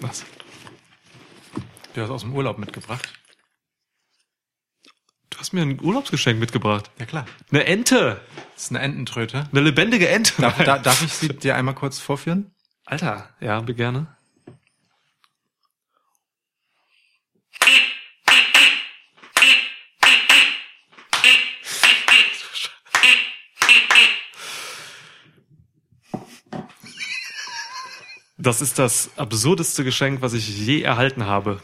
Was? Du hast aus dem Urlaub mitgebracht. Du hast mir ein Urlaubsgeschenk mitgebracht. Ja klar. Eine Ente. Das ist eine Ententröte. Eine lebendige Ente. Darf, da, darf ich sie dir einmal kurz vorführen? Alter, ja, gerne. Das ist das absurdeste Geschenk, was ich je erhalten habe.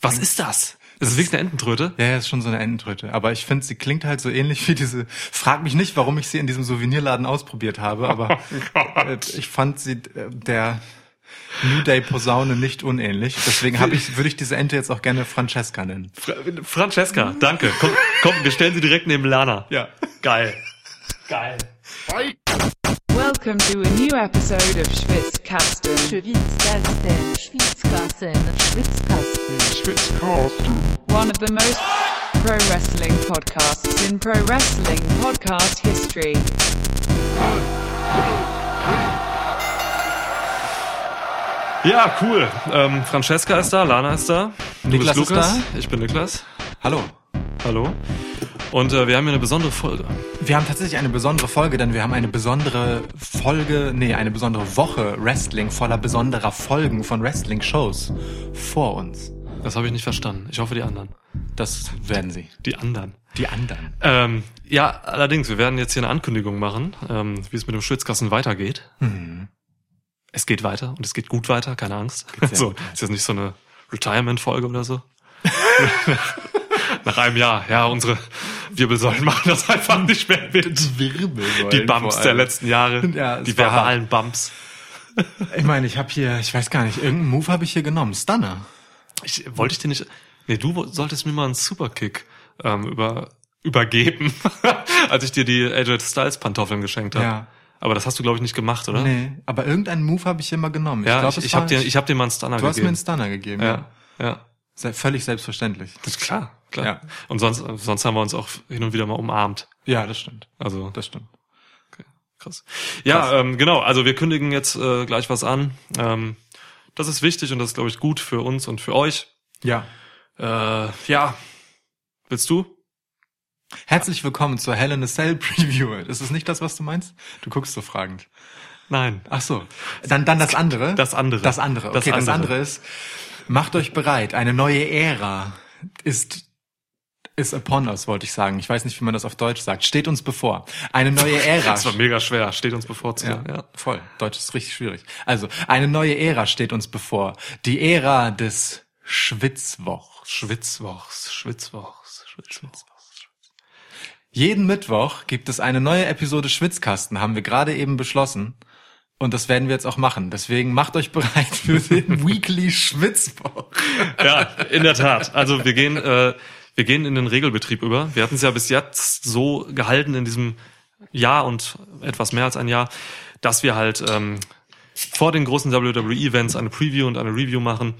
Was ist das? Das ist wirklich eine Ententröte? Ja, ja, ist schon so eine Ententröte. Aber ich finde, sie klingt halt so ähnlich wie diese. Frag mich nicht, warum ich sie in diesem Souvenirladen ausprobiert habe, aber äh, ich fand sie äh, der New Day Posaune nicht unähnlich. Deswegen habe ich, würde ich diese Ente jetzt auch gerne Francesca nennen. Fra Francesca, danke. Komm, komm, wir stellen sie direkt neben Lana. Ja. Geil. Geil. Welcome to a new episode of Schwitzkasten. Schwitzkasten, Schwitzkasten, Schwitzkasten. One of the most pro wrestling podcasts in pro wrestling podcast history. Ja, cool. Ähm, Francesca ist da, Lana ist da. Du Niklas bist ist Lukas. da. Ich bin Niklas. Hallo. Hallo. Und äh, wir haben hier eine besondere Folge. Wir haben tatsächlich eine besondere Folge, denn wir haben eine besondere Folge, nee, eine besondere Woche Wrestling voller besonderer Folgen von Wrestling-Shows vor uns. Das habe ich nicht verstanden. Ich hoffe, die anderen. Das werden sie. Die anderen. Die anderen. Ähm, ja, allerdings, wir werden jetzt hier eine Ankündigung machen, ähm, wie es mit dem Schwitzkasten weitergeht. Es geht weiter und es geht gut weiter, keine Angst. So, ist jetzt nicht so eine Retirement-Folge oder so. Nach einem Jahr, ja, unsere Wirbelsäulen machen das einfach nicht mehr mit. Wirbelsäulen Die Bumps der letzten Jahre, Ja, die verbalen Bumps. Ich meine, ich habe hier, ich weiß gar nicht, irgendeinen Move habe ich hier genommen. Stunner. Ich, wollte ich dir nicht, nee, du solltest mir mal einen Superkick ähm, über, übergeben, als ich dir die AJ Styles Pantoffeln geschenkt habe. Ja. Aber das hast du, glaube ich, nicht gemacht, oder? Nee, aber irgendeinen Move habe ich hier mal genommen. Ja, glaub, ich, es ich war- habe dir, ich hab dir mal einen Stunner Du hast mir einen gegeben. Stunner gegeben, ja. ja, ja. Völlig selbstverständlich. Das ist klar, klar. Ja. Und sonst, sonst haben wir uns auch hin und wieder mal umarmt. Ja, das stimmt. Also Das stimmt. krass. Ja, Ähm, genau. Also wir kündigen jetzt äh, gleich was an. Ähm, das ist wichtig und das ist, glaube ich, gut für uns und für euch. Ja. Äh, ja. Willst du? Herzlich willkommen zur Hell in a Cell Preview. Ist das nicht das, was du meinst? Du guckst so fragend. Nein. Ach so. Dann, dann das andere. Das andere. Das andere. Das Okay, das andere. andere ist, macht euch bereit. Eine neue Ära ist ist upon us, wollte ich sagen. Ich weiß nicht, wie man das auf Deutsch sagt. Steht uns bevor. Eine neue Ära. Das war mega schwer. Steht uns bevor zu. Ja, Ja. voll. Deutsch ist richtig schwierig. Also, eine neue Ära steht uns bevor. Die Ära des Schwitzwochs. Schwitzwochs, Schwitzwochs, Schwitzwochs. Jeden Mittwoch gibt es eine neue Episode Schwitzkasten, haben wir gerade eben beschlossen. Und das werden wir jetzt auch machen. Deswegen macht euch bereit für den Weekly Schwitzwoch. Ja, in der Tat. Also wir gehen, äh, wir gehen in den Regelbetrieb über. Wir hatten es ja bis jetzt so gehalten in diesem Jahr und etwas mehr als ein Jahr, dass wir halt ähm, vor den großen WWE-Events eine Preview und eine Review machen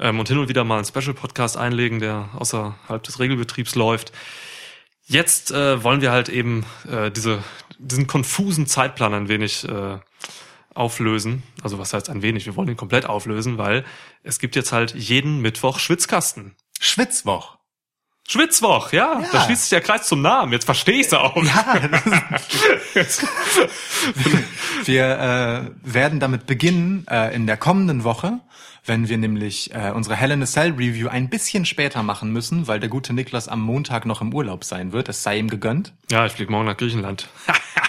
ähm, und hin und wieder mal einen Special-Podcast einlegen, der außerhalb des Regelbetriebs läuft. Jetzt äh, wollen wir halt eben äh, diese, diesen konfusen Zeitplan ein wenig äh, auflösen. Also was heißt ein wenig? Wir wollen ihn komplett auflösen, weil es gibt jetzt halt jeden Mittwoch Schwitzkasten. Schwitzwoch. Schwitzwoch, ja, Ja. da schließt sich der Kreis zum Namen. Jetzt verstehe ich's auch. Ja, wir äh, werden damit beginnen äh, in der kommenden Woche, wenn wir nämlich äh, unsere Hell in a Cell Review ein bisschen später machen müssen, weil der gute Niklas am Montag noch im Urlaub sein wird. Es sei ihm gegönnt. Ja, ich fliege morgen nach Griechenland.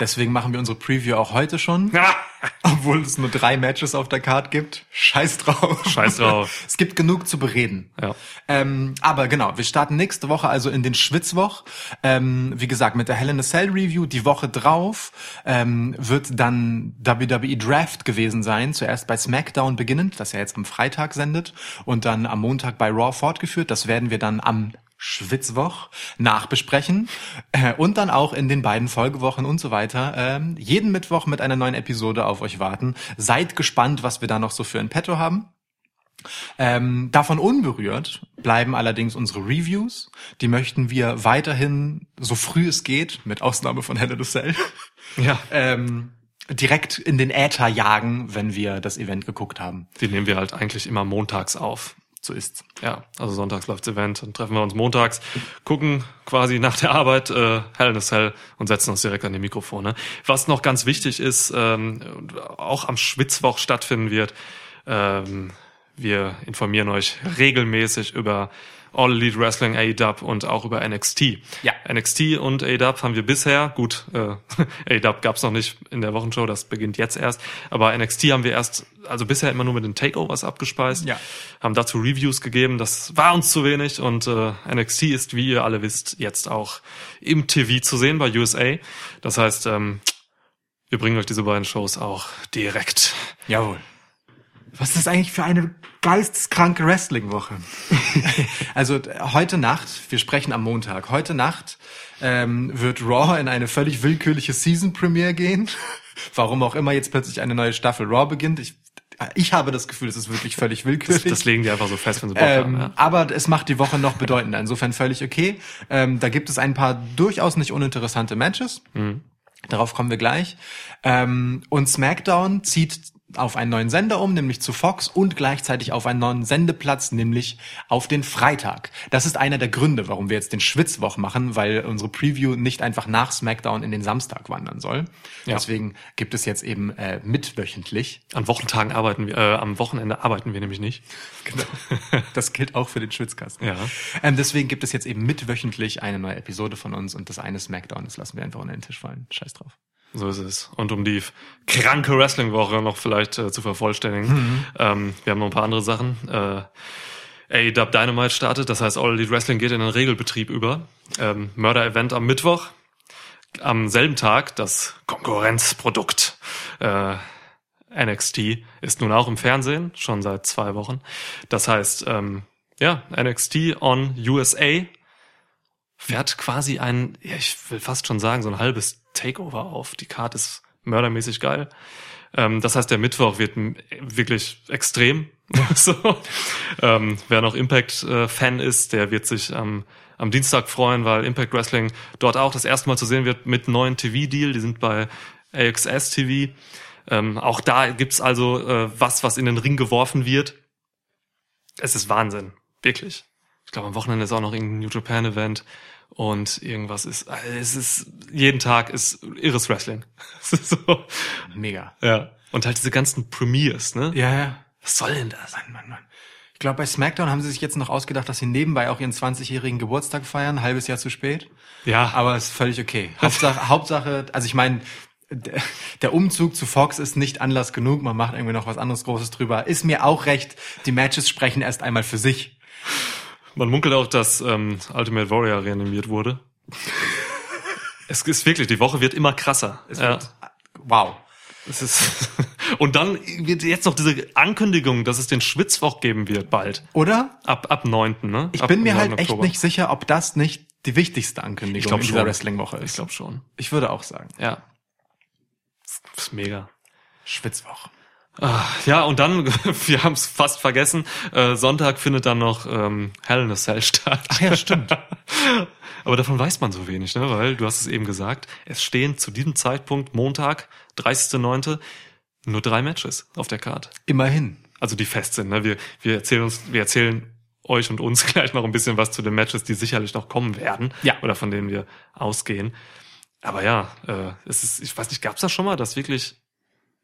Deswegen machen wir unsere Preview auch heute schon. Obwohl es nur drei Matches auf der Card gibt. Scheiß drauf. Scheiß drauf. Es gibt genug zu bereden. Ja. Ähm, aber genau, wir starten nächste Woche also in den Schwitzwoch. Ähm, wie gesagt, mit der Hell in a Cell Review. Die Woche drauf ähm, wird dann WWE Draft gewesen sein. Zuerst bei SmackDown beginnend, das ja jetzt am Freitag sendet. Und dann am Montag bei Raw fortgeführt. Das werden wir dann am Schwitzwoch nachbesprechen äh, und dann auch in den beiden Folgewochen und so weiter ähm, jeden Mittwoch mit einer neuen Episode auf euch warten. Seid gespannt, was wir da noch so für ein Petto haben. Ähm, davon unberührt bleiben allerdings unsere Reviews. Die möchten wir weiterhin so früh es geht, mit Ausnahme von a Cell, Ja. ähm, direkt in den Äther jagen, wenn wir das Event geguckt haben. Die nehmen wir halt eigentlich immer montags auf. So ist's. Ja, also sonntags läuft's Event, dann treffen wir uns montags, gucken quasi nach der Arbeit äh, Hell in a Cell und setzen uns direkt an die Mikrofone. Was noch ganz wichtig ist, ähm, auch am Schwitzwoch stattfinden wird, ähm, wir informieren euch regelmäßig über All Elite Wrestling, AEW und auch über NXT. Ja. NXT und AEW haben wir bisher, gut, äh, AEW gab's noch nicht in der Wochenshow, das beginnt jetzt erst, aber NXT haben wir erst, also bisher immer nur mit den Takeovers abgespeist, Ja. haben dazu Reviews gegeben, das war uns zu wenig und äh, NXT ist, wie ihr alle wisst, jetzt auch im TV zu sehen bei USA. Das heißt, ähm, wir bringen euch diese beiden Shows auch direkt. Jawohl. Was ist das eigentlich für eine geisteskranke Wrestling-Woche? also heute Nacht, wir sprechen am Montag, heute Nacht ähm, wird Raw in eine völlig willkürliche Season-Premiere gehen. Warum auch immer jetzt plötzlich eine neue Staffel Raw beginnt. Ich, ich habe das Gefühl, es ist wirklich völlig willkürlich. Das legen die einfach so fest, wenn sie Bock haben. Ähm, Ja. Aber es macht die Woche noch bedeutender. Insofern völlig okay. Ähm, da gibt es ein paar durchaus nicht uninteressante Matches. Darauf kommen wir gleich. Ähm, und SmackDown zieht auf einen neuen Sender um, nämlich zu Fox und gleichzeitig auf einen neuen Sendeplatz, nämlich auf den Freitag. Das ist einer der Gründe, warum wir jetzt den Schwitzwoch machen, weil unsere Preview nicht einfach nach SmackDown in den Samstag wandern soll. Ja. Deswegen gibt es jetzt eben äh, mitwöchentlich. An Wochentagen arbeiten wir, äh, am Wochenende arbeiten wir nämlich nicht. Genau. Das gilt auch für den Schwitzkasten. Ja. Ähm, deswegen gibt es jetzt eben mitwöchentlich eine neue Episode von uns und das eine Smackdown, das lassen wir einfach unter den Tisch fallen. Scheiß drauf. So ist es. Und um die kranke Wrestling-Woche noch vielleicht äh, zu vervollständigen, ähm, wir haben noch ein paar andere Sachen. Äh, AEW Dynamite startet, das heißt All Elite Wrestling geht in den Regelbetrieb über. Ähm, Murder-Event am Mittwoch. Am selben Tag das Konkurrenzprodukt äh, NXT ist nun auch im Fernsehen, schon seit zwei Wochen. Das heißt, ähm, ja, NXT on USA fährt quasi ein, ja, ich will fast schon sagen, so ein halbes Takeover auf. Die Card ist mördermäßig geil. Ähm, das heißt, der Mittwoch wird wirklich extrem. so. ähm, wer noch Impact-Fan ist, der wird sich am am Dienstag freuen, weil Impact Wrestling dort auch das erste Mal zu sehen wird mit neuen TV-Deal. Die sind bei AXS TV. Ähm, auch da gibt's also äh, was, was in den Ring geworfen wird. Es ist Wahnsinn. Wirklich. Ich glaube, am Wochenende ist auch noch irgendein New Japan Event und irgendwas ist, äh, es ist, jeden Tag ist irres Wrestling. Es ist so, Mega. ja. Und halt diese ganzen Premiers, ne? Ja, ja. Was soll denn das? Mann, Mann, Mann. Ich glaube, bei SmackDown haben sie sich jetzt noch ausgedacht, dass sie nebenbei auch ihren 20-jährigen Geburtstag feiern, ein halbes Jahr zu spät. Ja, Aber ist völlig okay. Hauptsache, Hauptsache, also ich meine, der Umzug zu Fox ist nicht Anlass genug. Man macht irgendwie noch was anderes Großes drüber. Ist mir auch recht. Die Matches sprechen erst einmal für sich. Man munkelt auch, dass ähm, Ultimate Warrior reanimiert wurde. es ist wirklich, die Woche wird immer krasser. Es ja. wird, wow. Es ist und dann wird jetzt noch diese Ankündigung, dass es den Schwitzwoch geben wird bald. Oder? Ab, ab 9. Ne? Ich ab bin mir 9. halt echt Oktober. nicht sicher, ob das nicht die wichtigste Ankündigung glaub dieser. Wrestling-Woche ist. Ich glaube schon. Ich würde auch sagen. Ja. Das ist mega. Schwitzwoch. Ah, Ja, und dann, wir haben es fast vergessen, äh, Sonntag findet dann noch ähm, Hell in a Cell statt. Ach ja, stimmt. Aber davon weiß man so wenig, ne? weil du hast es eben gesagt, es stehen zu diesem Zeitpunkt Montag, 30.09., nur drei Matches auf der Card. Immerhin. Also die fest sind. Ne? Wir, wir erzählen uns, wir erzählen euch und uns gleich noch ein bisschen was zu den Matches, die sicherlich noch kommen werden. Ja. Oder von denen wir ausgehen. Aber ja, äh, es ist, ich weiß nicht, gab es das schon mal, dass wirklich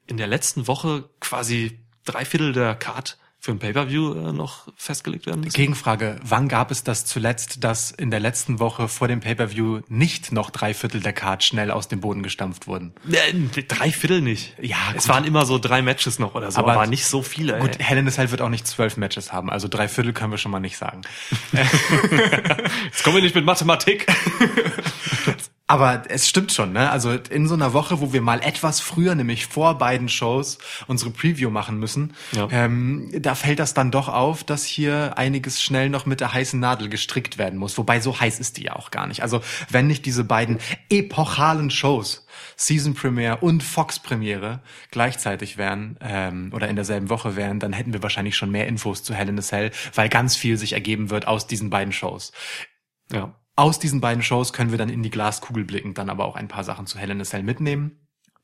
in der letzten Woche quasi drei Viertel der Card für ein Pay-Per-View äh, noch festgelegt werden müssen? Gegenfrage, wann gab es das zuletzt, dass in der letzten Woche vor dem Pay-Per-View nicht noch drei Viertel der Card schnell aus dem Boden gestampft wurden? Äh, drei Viertel nicht. Ja, es gut. waren immer so drei Matches noch oder so, Aber- aber, nicht so viele. Ey. Gut, in a Cell wird auch nicht zwölf Matches haben, also drei Viertel können wir schon mal nicht sagen. Jetzt kommen wir nicht mit Mathematik. Aber es stimmt schon, ne? Also in so einer Woche, wo wir mal etwas früher, nämlich vor beiden Shows, unsere Preview machen müssen, Ja. ähm, da fällt das dann doch auf, dass hier einiges schnell noch mit der heißen Nadel gestrickt werden muss. Wobei so heiß ist die ja auch gar nicht. Also wenn nicht diese beiden epochalen Shows, Season Premiere und Fox Premiere, gleichzeitig wären ähm, oder in derselben Woche wären, dann hätten wir wahrscheinlich schon mehr Infos zu Hell in a Cell, weil ganz viel sich ergeben wird aus diesen beiden Shows. Ja. Aus diesen beiden Shows können wir dann in die Glaskugel blicken, dann aber auch ein paar Sachen zu Hell in a Cell mitnehmen.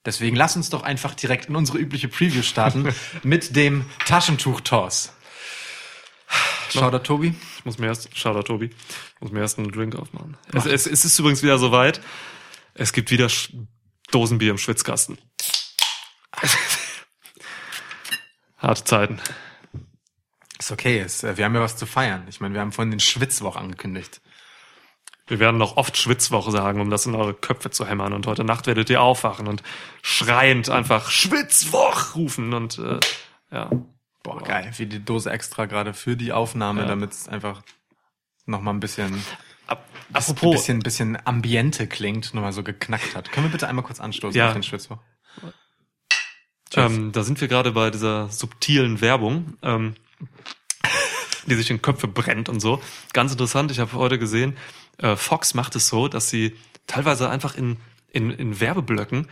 Deswegen lass uns doch einfach direkt in unsere übliche Preview starten mit dem Taschentuch-Toss. Shoutout Tobi. Ich muss mir erst, schau da, Tobi, ich muss mir erst einen Drink aufmachen. Es, es, es ist übrigens wieder soweit. Es gibt wieder Sch Dosenbier im Schwitzkasten. Harte Zeiten. Ist okay, ist, äh, wir haben ja was zu feiern. Ich meine, wir haben vorhin den Schwitzwoch angekündigt. Wir werden noch oft Schwitzwoche sagen, um das in eure Köpfe zu hämmern. Und heute Nacht werdet ihr aufwachen und schreiend einfach Schwitzwoch rufen und äh, ja. Boah, geil, wie die Dose extra gerade für die Aufnahme, Ja. damit es einfach noch mal ein bisschen, Ap ein apropos, bisschen, bisschen Ambiente klingt, noch mal so geknackt hat. Können wir bitte einmal kurz anstoßen Ja. auf den Schwitzwoch? Ähm, da sind wir gerade bei dieser subtilen Werbung, ähm, die sich in Köpfe brennt und so. Ganz interessant, ich habe heute gesehen, äh, Fox macht es so, dass sie teilweise einfach in, in, in Werbeblöcken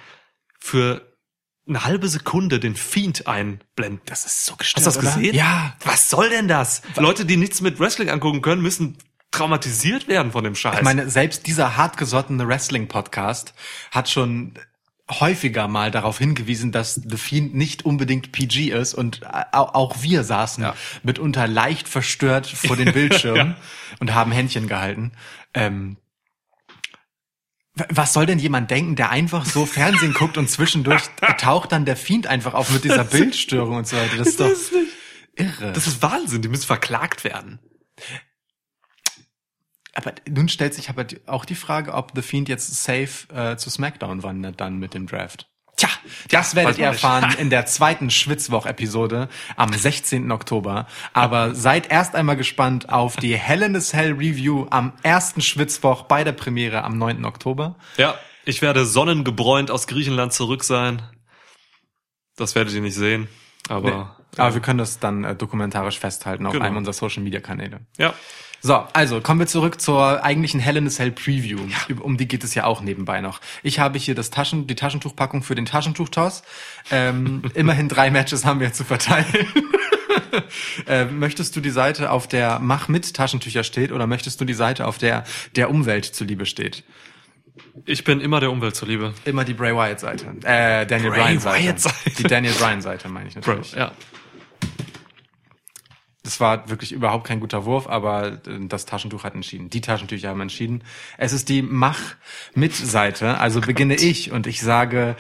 für eine halbe Sekunde den Fiend einblenden. Das ist so Hast gestört, du das oder? gesehen? Ja. Was soll denn das? Leute, die nichts mit Wrestling angucken können, müssen traumatisiert werden von dem Scheiß. Ich meine, selbst dieser hartgesottene Wrestling-Podcast hat schon häufiger mal darauf hingewiesen, dass The Fiend nicht unbedingt PG ist und au- auch wir saßen Ja. mitunter leicht verstört vor den Bildschirmen und haben Händchen gehalten. Ähm, was soll denn jemand denken, der einfach so Fernsehen guckt und zwischendurch taucht dann der Fiend einfach auf mit dieser Bildstörung und so weiter? Das ist doch das, ist irre. das ist Wahnsinn, die müssen verklagt werden. Aber nun stellt sich aber auch die Frage, ob The Fiend jetzt safe äh, zu SmackDown wandert dann mit dem Draft. Tja, das werdet ihr erfahren in der zweiten Schwitzwoch-Episode am 16. Oktober. Aber seid erst einmal gespannt auf die Hell in a Cell Review am ersten Schwitzwoch bei der Premiere am 9. Oktober. Ja, ich werde sonnengebräunt aus Griechenland zurück sein. Das werdet ihr nicht sehen, aber Aber wir können das dann äh, dokumentarisch festhalten auf Genau. einem unserer Social-Media-Kanäle. ja. So, also kommen wir zurück zur eigentlichen Hell in a Cell Preview. Um die geht es ja auch nebenbei noch. Ich habe hier das Taschen, die Taschentuchpackung für den Taschentuchtoss. Ähm, immerhin drei Matches haben wir zu verteilen. äh, möchtest du die Seite, auf der Mach mit Taschentücher steht, oder möchtest du die Seite, auf der der Umwelt zuliebe steht? Ich bin immer der Umwelt zuliebe. Immer die Bray Wyatt Seite. Äh, Daniel Bray Bryan Seite. Wyatt Seite. Die Daniel Bryan Seite meine ich Bro, natürlich. ja. Das war wirklich überhaupt kein guter Wurf, aber äh, das Taschentuch hat entschieden. Die Taschentücher haben entschieden. Es ist die Mach mit Seite. Also beginne ich und ich sage,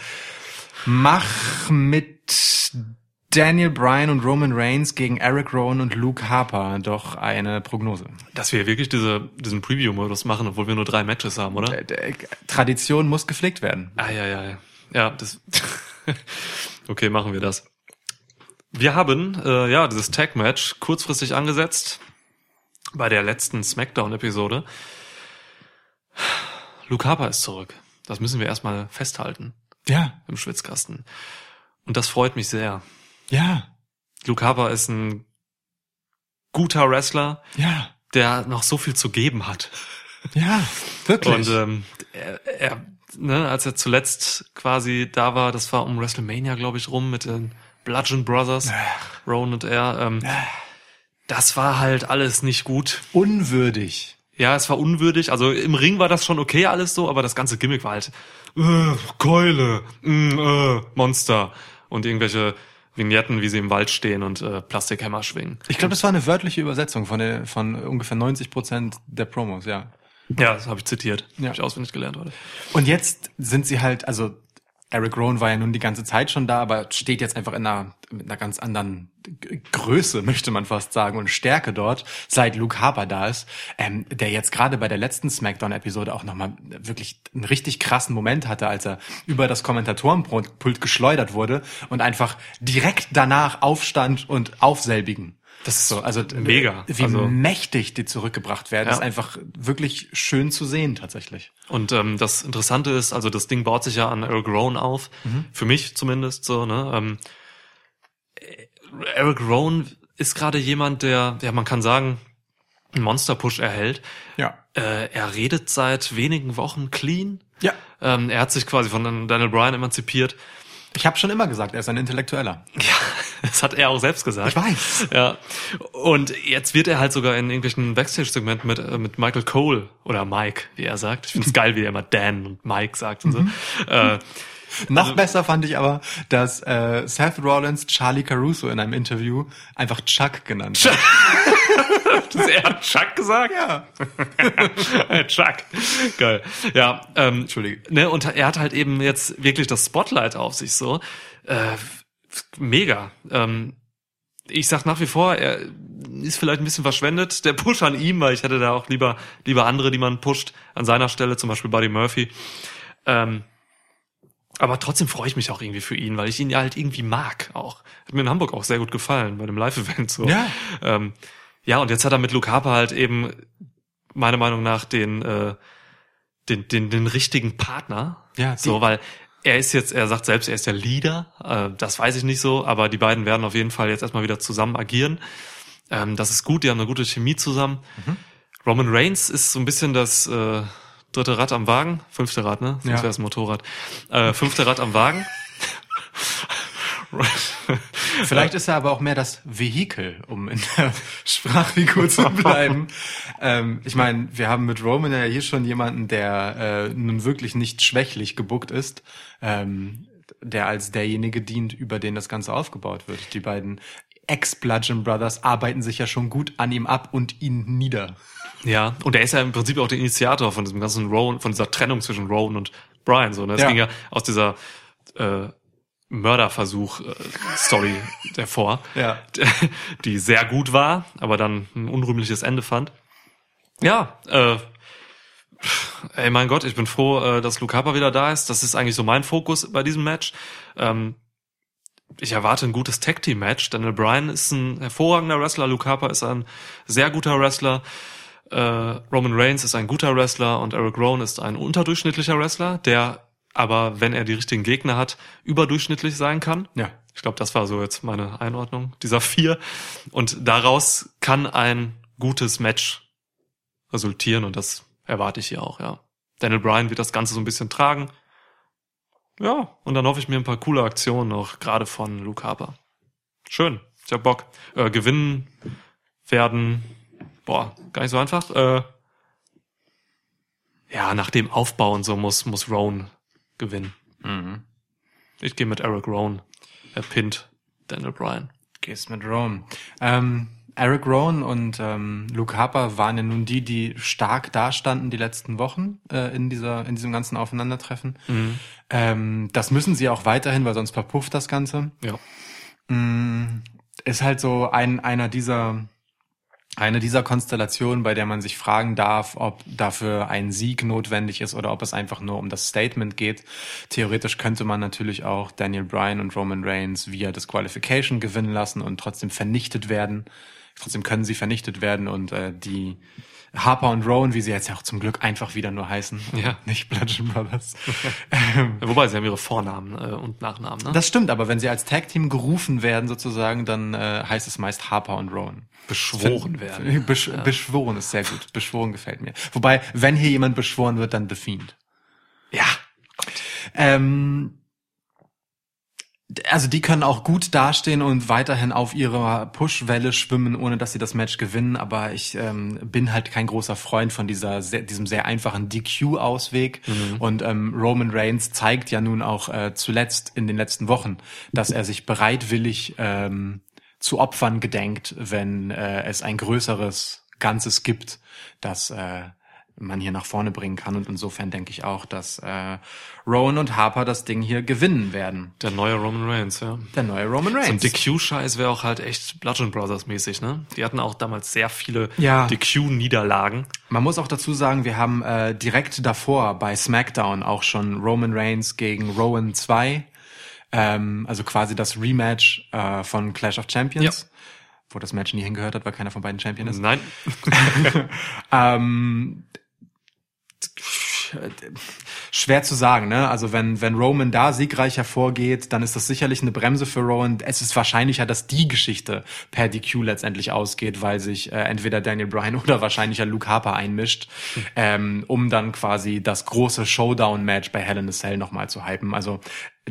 mach mit Daniel Bryan und Roman Reigns gegen Eric Rowan und Luke Harper doch eine Prognose. Dass wir wirklich diese, diesen Preview-Modus machen, obwohl wir nur drei Matches haben, oder? Äh, äh, Tradition muss gepflegt werden. Ah, ja, ja, ja. Ja, das. okay, machen wir das. Wir haben äh, ja dieses Tag-Match kurzfristig angesetzt bei der letzten SmackDown-Episode. Luke Harper ist zurück. Das müssen wir erstmal festhalten Ja, im Schwitzkasten. Und das freut mich sehr. ja, Luke Harper ist ein guter Wrestler, ja, der noch so viel zu geben hat. ja, wirklich. Und ähm, er, er ne, als er zuletzt quasi da war, das war um WrestleMania, glaube ich, rum mit den Bludgeon Brothers, Rowan und er. Ähm, das war halt alles nicht gut. Unwürdig. Ja, es war unwürdig. Also im Ring war das schon okay alles so, aber das ganze Gimmick war halt äh, Keule, mm, äh, Monster und irgendwelche Vignetten, wie sie im Wald stehen und äh, Plastikhämmer schwingen. Ich glaube, das war eine wörtliche Übersetzung von, der, von ungefähr 90 Prozent der Promos, ja. Ja, das habe ich zitiert. Ja. Habe ich auswendig gelernt heute. Und jetzt sind sie halt, also Eric Rowan war ja nun die ganze Zeit schon da, aber steht jetzt einfach in einer, mit einer ganz anderen Größe, möchte man fast sagen, und Stärke dort, seit Luke Harper da ist, ähm, der jetzt gerade bei der letzten Smackdown-Episode auch nochmal wirklich einen richtig krassen Moment hatte, als er über das Kommentatorenpult geschleudert wurde und einfach direkt danach aufstand und auf selbigen. Das ist so, also Mega. wie Also- mächtig die zurückgebracht werden, Ja. ist einfach wirklich schön zu sehen tatsächlich. Und ähm, das Interessante ist, also das Ding baut sich ja an Eric Rowan auf, für mich zumindest so. Ne? Ähm, äh, Eric Rowan ist gerade jemand, der, ja, man kann sagen, einen Monster-Push erhält. Ja. Äh, er redet seit wenigen Wochen clean. Ja. Ähm, er hat sich quasi von Daniel Bryan emanzipiert. Ich habe schon immer gesagt, er ist ein Intellektueller. Ja, das hat er auch selbst gesagt. Ich weiß. Ja. Und jetzt wird er halt sogar in irgendwelchen Backstage-Segmenten mit, äh, mit Michael Cole oder Mike, wie er sagt. Ich finde es geil, wie er immer Dan und Mike sagt und so. Äh, Noch Also- besser fand ich aber, dass äh, Seth Rollins Charlie Caruso in einem Interview einfach Chuck genannt hat. er hat Chuck gesagt? Ja. Chuck. Geil. Ja, ähm, Entschuldige. Ne, und er hat halt eben jetzt wirklich das Spotlight auf sich so. Äh, mega. Ähm, ich sag nach wie vor, er ist vielleicht ein bisschen verschwendet, der Push an ihm, weil ich hätte da auch lieber, lieber andere, die man pusht, an seiner Stelle, zum Beispiel Buddy Murphy. Ähm, aber trotzdem freue ich mich auch irgendwie für ihn, weil ich ihn ja halt irgendwie mag auch. Hat mir in Hamburg auch sehr gut gefallen, bei dem Live-Event so. Ja. Ähm, ja, und jetzt hat er mit Luke Harper halt eben, meiner Meinung nach, den, äh, den, den, den richtigen Partner. Ja, die- so, weil er ist jetzt, er sagt selbst, er ist der Leader. Äh, das weiß ich nicht so, aber die beiden werden auf jeden Fall jetzt erstmal wieder zusammen agieren. Ähm, das ist gut, die haben eine gute Chemie zusammen. Mhm. Roman Reigns ist so ein bisschen das äh, dritte Rad am Wagen, fünfte Rad, ne? Sonst Ja. wäre es ein Motorrad. Äh, fünfte Rad am Wagen. Vielleicht ist er aber auch mehr das Vehikel, um in der Sprachfigur zu bleiben. ähm, ich meine, wir haben mit Roman ja hier schon jemanden, der äh, nun wirklich nicht schwächlich gebuckt ist, ähm, der als derjenige dient, über den das Ganze aufgebaut wird. Die beiden Ex-Bludgeon Brothers arbeiten sich ja schon gut an ihm ab und ihn nieder. Ja, und er ist ja im Prinzip auch der Initiator von diesem ganzen Rowan, von dieser Trennung zwischen Rowan und Brian. So, ne? Das Ja. ging ja aus dieser äh, Mörderversuch-Story hervor, Ja. die sehr gut war, aber dann ein unrühmliches Ende fand. Ja, äh, ey, mein Gott, ich bin froh, äh, dass Luke Harper wieder da ist. Das ist eigentlich so mein Fokus bei diesem Match. Ähm, ich erwarte ein gutes Tag Team Match. Daniel Bryan ist ein hervorragender Wrestler, Luke Harper ist ein sehr guter Wrestler. Äh, Roman Reigns ist ein guter Wrestler und Eric Rowan ist ein unterdurchschnittlicher Wrestler, der aber, wenn er die richtigen Gegner hat, überdurchschnittlich sein kann. Ja. Ich glaube, das war so jetzt meine Einordnung dieser vier. Und daraus kann ein gutes Match resultieren und das erwarte ich hier auch, ja. Daniel Bryan wird das Ganze so ein bisschen tragen. Ja, und dann hoffe ich mir ein paar coole Aktionen noch, gerade von Luke Harper. Schön, ich hab Bock. Äh, gewinnen werden, boah, gar nicht so einfach. Äh, ja, nach dem Aufbau und so muss, muss Rowan gewinnen. Ich gehe mit Eric Rowan. Er pinnt Daniel Bryan. Gehst mit Rowan. Ähm, Eric Rowan und ähm, Luke Harper waren ja nun die, die stark dastanden die letzten Wochen äh, in dieser in diesem ganzen Aufeinandertreffen. Ähm, das müssen sie auch weiterhin, weil sonst verpufft das Ganze. Ja. Ist halt so ein einer dieser eine dieser Konstellationen, bei der man sich fragen darf, ob dafür ein Sieg notwendig ist oder ob es einfach nur um das Statement geht. Theoretisch könnte man natürlich auch Daniel Bryan und Roman Reigns via Disqualification gewinnen lassen und trotzdem vernichtet werden. Trotzdem können sie vernichtet werden und äh, die Harper und Rowan, wie sie jetzt ja auch zum Glück einfach wieder nur heißen, Ja. nicht Bludgeon Brothers. Wobei sie haben ihre Vornamen äh, und Nachnamen, ne? Das stimmt, aber wenn sie als Tag Team gerufen werden sozusagen, dann äh, heißt es meist Harper und Rowan. Beschworen werden. Besch Beschworen ist sehr gut. Beschworen gefällt mir. Wobei, wenn hier jemand beschworen wird, dann The Fiend. Ja. Ähm, also die können auch gut dastehen und weiterhin auf ihrer Push-Welle schwimmen, ohne dass sie das Match gewinnen. Aber ich ähm, bin halt kein großer Freund von dieser sehr, diesem sehr einfachen DQ-Ausweg. Und ähm, Roman Reigns zeigt ja nun auch äh, zuletzt in den letzten Wochen, dass er sich bereitwillig ähm, zu Opfern gedenkt, wenn äh, es ein größeres Ganzes gibt, das äh, man hier nach vorne bringen kann. Und insofern denke ich auch, dass äh, Rowan und Harper das Ding hier gewinnen werden. Der neue Roman Reigns, ja. Der neue Roman So ein Reigns. DQ-Scheiß wäre auch halt echt Bludgeon Brothers mäßig, ne? Die hatten auch damals sehr viele Ja. DQ-Niederlagen. Man muss auch dazu sagen, wir haben äh, direkt davor bei SmackDown auch schon Roman Reigns gegen Rowan 2, ähm, also quasi das Rematch äh, von Clash of Champions. Wo das Match nie hingehört hat, weil keiner von beiden Champion ist. Nein. Ähm, schwer zu sagen, ne? Also wenn, wenn Roman da siegreich hervorgeht, dann ist das sicherlich eine Bremse für Rowan. Es ist wahrscheinlicher, dass die Geschichte per DQ letztendlich ausgeht, weil sich äh, entweder Daniel Bryan oder wahrscheinlicher Luke Harper einmischt, ähm, um dann quasi das große Showdown-Match bei Hell in a Cell nochmal zu hypen. Also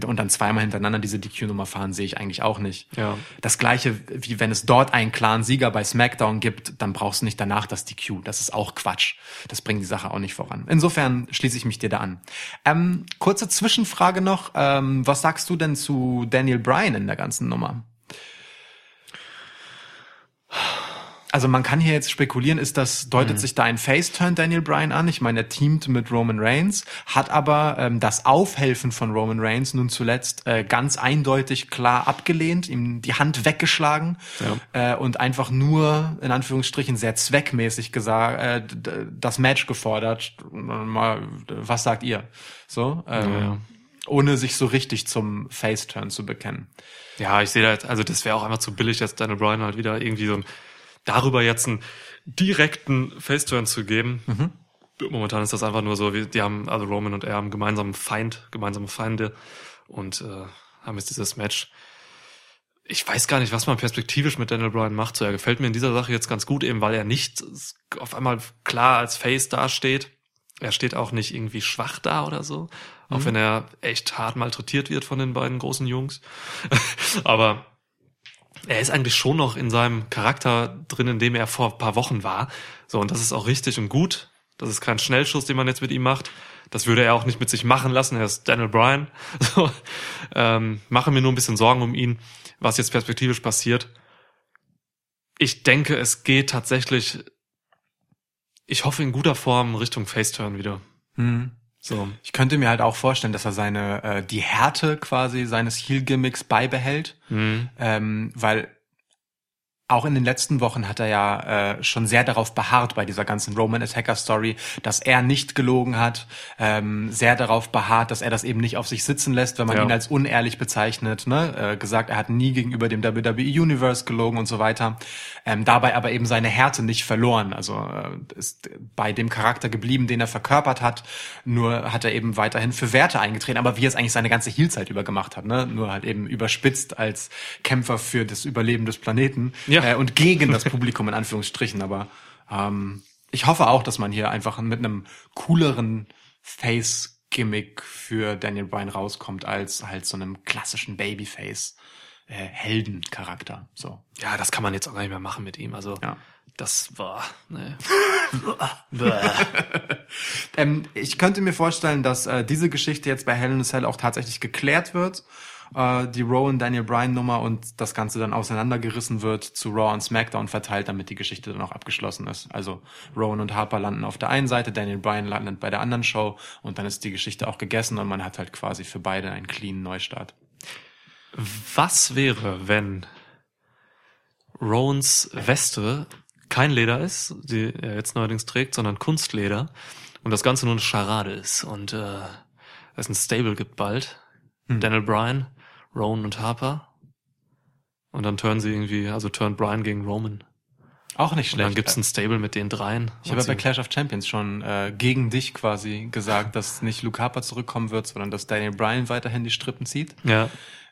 und dann zweimal hintereinander diese DQ-Nummer fahren, sehe ich eigentlich auch nicht. Ja. Das gleiche, wie wenn es dort einen klaren Sieger bei SmackDown gibt, dann brauchst du nicht danach das DQ. Das ist auch Quatsch. Das bringt die Sache auch nicht voran. Insofern schließe ich mich dir da an. Ähm, kurze Zwischenfrage noch. Ähm, was sagst du denn zu Daniel Bryan in der ganzen Nummer? Also man kann hier jetzt spekulieren, ist das, deutet sich da ein Face-Turn Daniel Bryan an? Ich meine, er teamt mit Roman Reigns, hat aber ähm, das Aufhelfen von Roman Reigns nun zuletzt äh, ganz eindeutig klar abgelehnt, ihm die Hand weggeschlagen äh, und einfach nur, in Anführungsstrichen, sehr zweckmäßig gesagt, äh, das Match gefordert. Mal, was sagt ihr? So, ähm, Ja, ja. ohne sich so richtig zum Face-Turn zu bekennen. Ja, ich sehe da jetzt, also das wäre auch einfach zu billig, jetzt Daniel Bryan halt wieder irgendwie so ein, darüber jetzt einen direkten Faceturn zu geben. Momentan ist das einfach nur so, wir, die haben, also Roman und er haben gemeinsamen Feind, gemeinsame Feinde und äh, haben jetzt dieses Match. Ich weiß gar nicht, was man perspektivisch mit Daniel Bryan macht. So, er gefällt mir in dieser Sache jetzt ganz gut, eben weil er nicht auf einmal klar als Face dasteht. Er steht auch nicht irgendwie schwach da oder so, auch wenn er echt hart malträtiert wird von den beiden großen Jungs. Aber er ist eigentlich schon noch in seinem Charakter drin, in dem er vor ein paar Wochen war. So, und das ist auch richtig und gut. Das ist kein Schnellschuss, den man jetzt mit ihm macht. Das würde er auch nicht mit sich machen lassen. Er ist Daniel Bryan. So, ähm, mache mir nur ein bisschen Sorgen um ihn, was jetzt perspektivisch passiert. Ich denke, es geht tatsächlich, ich hoffe in guter Form Richtung Faceturn wieder. Hm. So. Ich könnte mir halt auch vorstellen, dass er seine äh, die Härte quasi seines Heel-Gimmicks beibehält, Mhm. ähm, weil auch in den letzten Wochen hat er ja äh, schon sehr darauf beharrt bei dieser ganzen Roman Attacker Story, dass er nicht gelogen hat, ähm, sehr darauf beharrt, dass er das eben nicht auf sich sitzen lässt, wenn man Ja. ihn als unehrlich bezeichnet, ne? äh, gesagt, er hat nie gegenüber dem WWE Universe gelogen und so weiter, ähm, dabei aber eben seine Härte nicht verloren, also äh, ist bei dem Charakter geblieben, den er verkörpert hat, nur hat er eben weiterhin für Werte eingetreten, aber wie er es eigentlich seine ganze Heelzeit über gemacht hat, ne? nur halt eben überspitzt als Kämpfer für das Überleben des Planeten Ja. Äh, und gegen das Publikum in Anführungsstrichen. Aber ähm, ich hoffe auch, dass man hier einfach mit einem cooleren Face-Gimmick für Daniel Bryan rauskommt, als halt so einem klassischen Babyface. Äh, Heldencharakter. So. Ja, das kann man jetzt auch gar nicht mehr machen mit ihm. Also, Ja. das war, ne. Ähm, ich könnte mir vorstellen, dass äh, diese Geschichte jetzt bei Hell in a Cell auch tatsächlich geklärt wird. Äh, die Rowan Daniel Bryan Nummer und das Ganze dann auseinandergerissen wird, zu Raw und SmackDown verteilt, damit die Geschichte dann auch abgeschlossen ist. Also Rowan und Harper landen auf der einen Seite, Daniel Bryan landet bei der anderen Show und dann ist die Geschichte auch gegessen und man hat halt quasi für beide einen clean Neustart. Was wäre, wenn Rowans Weste kein Leder ist, die er jetzt neuerdings trägt, sondern Kunstleder und das Ganze nur eine Scharade ist und äh, es ein Stable gibt bald. Daniel Bryan, Rowan und Harper. Und dann turnen sie irgendwie, also turnt Bryan gegen Roman. Auch nicht Und dann schlecht. gibt's ein Stable mit den dreien. ich habe ja bei Clash of Champions schon äh, gegen dich quasi gesagt, dass nicht Luke Harper zurückkommen wird, sondern dass Daniel Bryan weiterhin die Strippen zieht. ja,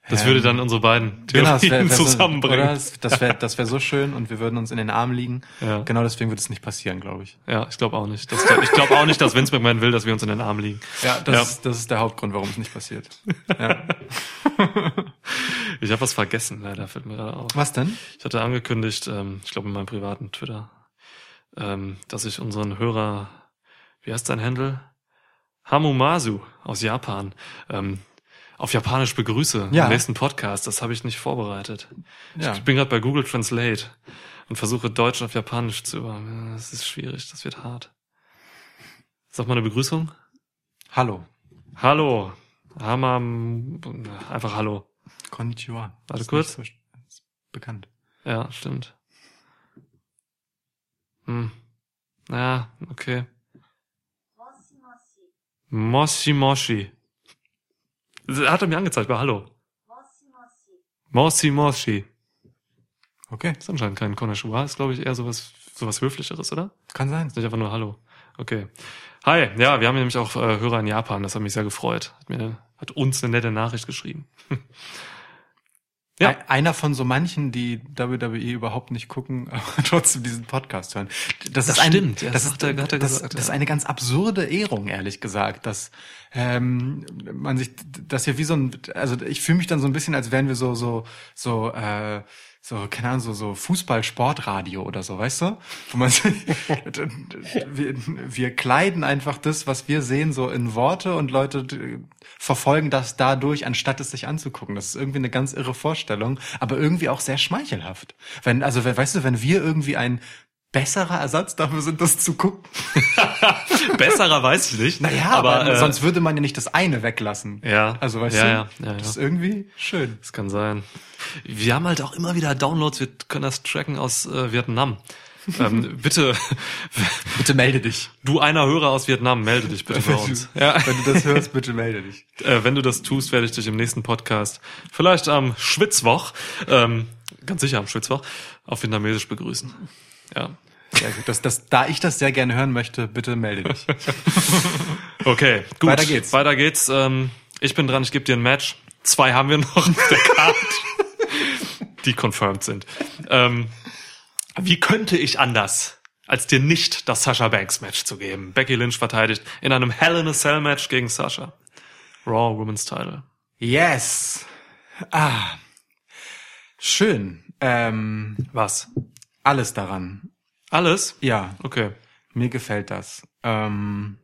das Ähm, würde dann unsere beiden Genau, Theorien wär so, zusammenbringen. oder? Das- wäre das wär so schön und wir würden uns in den Armen liegen. Ja. Genau deswegen wird es nicht passieren, glaube ich. Ja, ich glaube auch nicht. Das, ich glaube auch nicht, dass Vince McMahon will, dass wir uns in den Arm liegen. Ja, das, Ja. Ist, das ist der Hauptgrund, warum es nicht passiert. Ja. Ich habe was vergessen, leider fällt mir gerade auf. Was denn? Ich hatte angekündigt, ähm, ich glaube in meinem privaten Twitter, ähm, dass ich unseren Hörer, wie heißt sein Handle? Hamumasu aus Japan, ähm, auf Japanisch begrüße Ja. im nächsten Podcast. Das habe ich nicht vorbereitet. Ja. Ich bin gerade bei Google Translate und versuche Deutsch auf Japanisch zu über. Das ist schwierig, das wird hart. Sag mal eine Begrüßung. Hallo. Hallo. Hamam. Einfach Hallo. Konnichiwa. Warte Ist kurz. nicht So, bekannt. Ja, stimmt. Hm. Ja, okay. Moshi Moshi. Das Hat er mir angezeigt bei Hallo. Moshi Moshi. Okay, Ist anscheinend kein Konnichiwa. Ist, glaube ich, eher sowas, sowas Höflicheres, oder? kann sein. Ist nicht einfach nur Hallo. Okay. Hi. Ja, wir haben nämlich auch äh, Hörer in Japan. Das hat mich sehr gefreut. Hat mir, hat uns eine nette Nachricht geschrieben. Ja. Ein- Einer von so manchen, die WWE überhaupt nicht gucken, aber trotzdem diesen Podcast hören. Das, Das ist ein, stimmt, ja, das, das ist, er- das, gesagt, das ist ja. eine ganz absurde Ehrung, ehrlich gesagt, dass ähm, man sich, das hier wie so ein, also ich fühle mich dann so ein bisschen, als wären wir so so so äh, so, keine Ahnung, so, so Fußball-Sportradio oder so, weißt du? Wo man wir, wir kleiden einfach das, was wir sehen, so in Worte und Leute verfolgen das dadurch, anstatt es sich anzugucken. Das ist irgendwie eine ganz irre Vorstellung, aber irgendwie auch sehr schmeichelhaft. Wenn, also, we- weißt du, wenn wir irgendwie ein besserer Ersatz dafür sind, das zu gucken. Besserer weiß ich nicht. Naja, aber, äh, sonst würde man ja nicht das eine weglassen. Ja. Also, weißt Ja, du, ja, ja, ja. das ist irgendwie schön. Das kann sein. Wir haben halt auch immer wieder Downloads, wir können das tracken aus äh, Vietnam. ähm, bitte, Bitte melde dich. du einer Hörer aus Vietnam, melde dich bitte bei uns. Ja. Wenn du das hörst, bitte melde dich. Äh, wenn du das tust, werde ich dich im nächsten Podcast, vielleicht am Schwitzwoch, ähm, ganz sicher am Schwitzwoch, auf Vietnamesisch begrüßen. Ja. Sehr gut. Das, das, da ich das sehr gerne hören möchte, bitte melde dich. Okay, gut. Weiter geht's. Weiter geht's. Ähm, ich bin dran, ich gebe dir ein Match. Zwei haben wir noch auf der Karte, die confirmed sind. Ähm, wie könnte ich anders, als dir nicht das Sasha Banks Match zu geben? Becky Lynch verteidigt in einem Hell in a Cell Match gegen Sasha. Raw Women's Title. Yes. Ah. Schön. Ähm, Was? Alles daran. Alles? Ja, Okay. mir gefällt das. Ähm,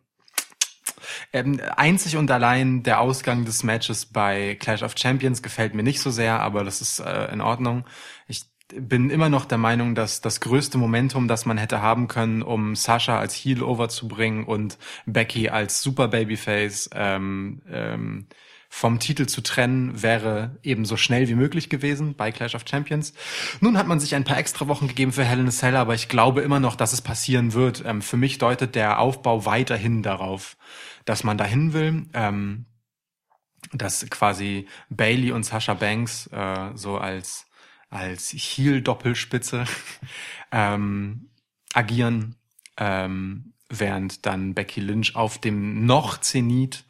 ähm, einzig und allein der Ausgang des Matches bei Clash of Champions gefällt mir nicht so sehr, aber das ist äh, in Ordnung. Ich bin immer noch der Meinung, dass das größte Momentum, das man hätte haben können, um Sasha als Heel overzubringen und Becky als Super Babyface ähm, ähm, vom Titel zu trennen, wäre eben so schnell wie möglich gewesen bei Clash of Champions. Nun hat man sich ein paar extra Wochen gegeben für Hell in a Cell, aber ich glaube immer noch, dass es passieren wird. Ähm, für mich deutet der Aufbau weiterhin darauf, dass man dahin will. Ähm, dass quasi Bailey und Sasha Banks äh, so als als Heel-Doppelspitze ähm, agieren, ähm, während dann Becky Lynch auf dem noch Zenit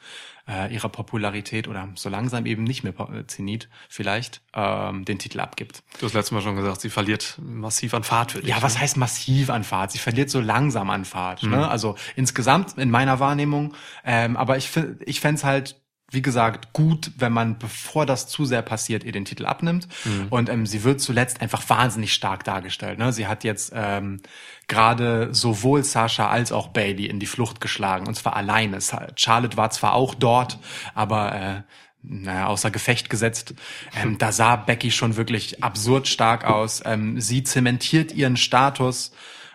äh, ihrer Popularität oder so langsam eben nicht mehr äh, Zenit vielleicht ähm, den Titel abgibt. Du hast letztes Mal schon gesagt, sie verliert massiv an Fahrt für dich. Ja, was heißt massiv an Fahrt? Sie verliert so langsam an Fahrt. Ne? Also insgesamt in meiner Wahrnehmung. Ähm, aber ich, ich fänd's halt, wie gesagt, gut, wenn man, bevor das zu sehr passiert, ihr den Titel abnimmt. Und ähm, sie wird zuletzt einfach wahnsinnig stark dargestellt. Ne? Sie hat jetzt ähm, gerade sowohl Sasha als auch Bailey in die Flucht geschlagen. Und zwar alleine. Charlotte war zwar auch dort, aber äh, naja, außer Gefecht gesetzt. Ähm, da sah Becky schon wirklich absurd stark aus. Ähm, sie zementiert ihren Status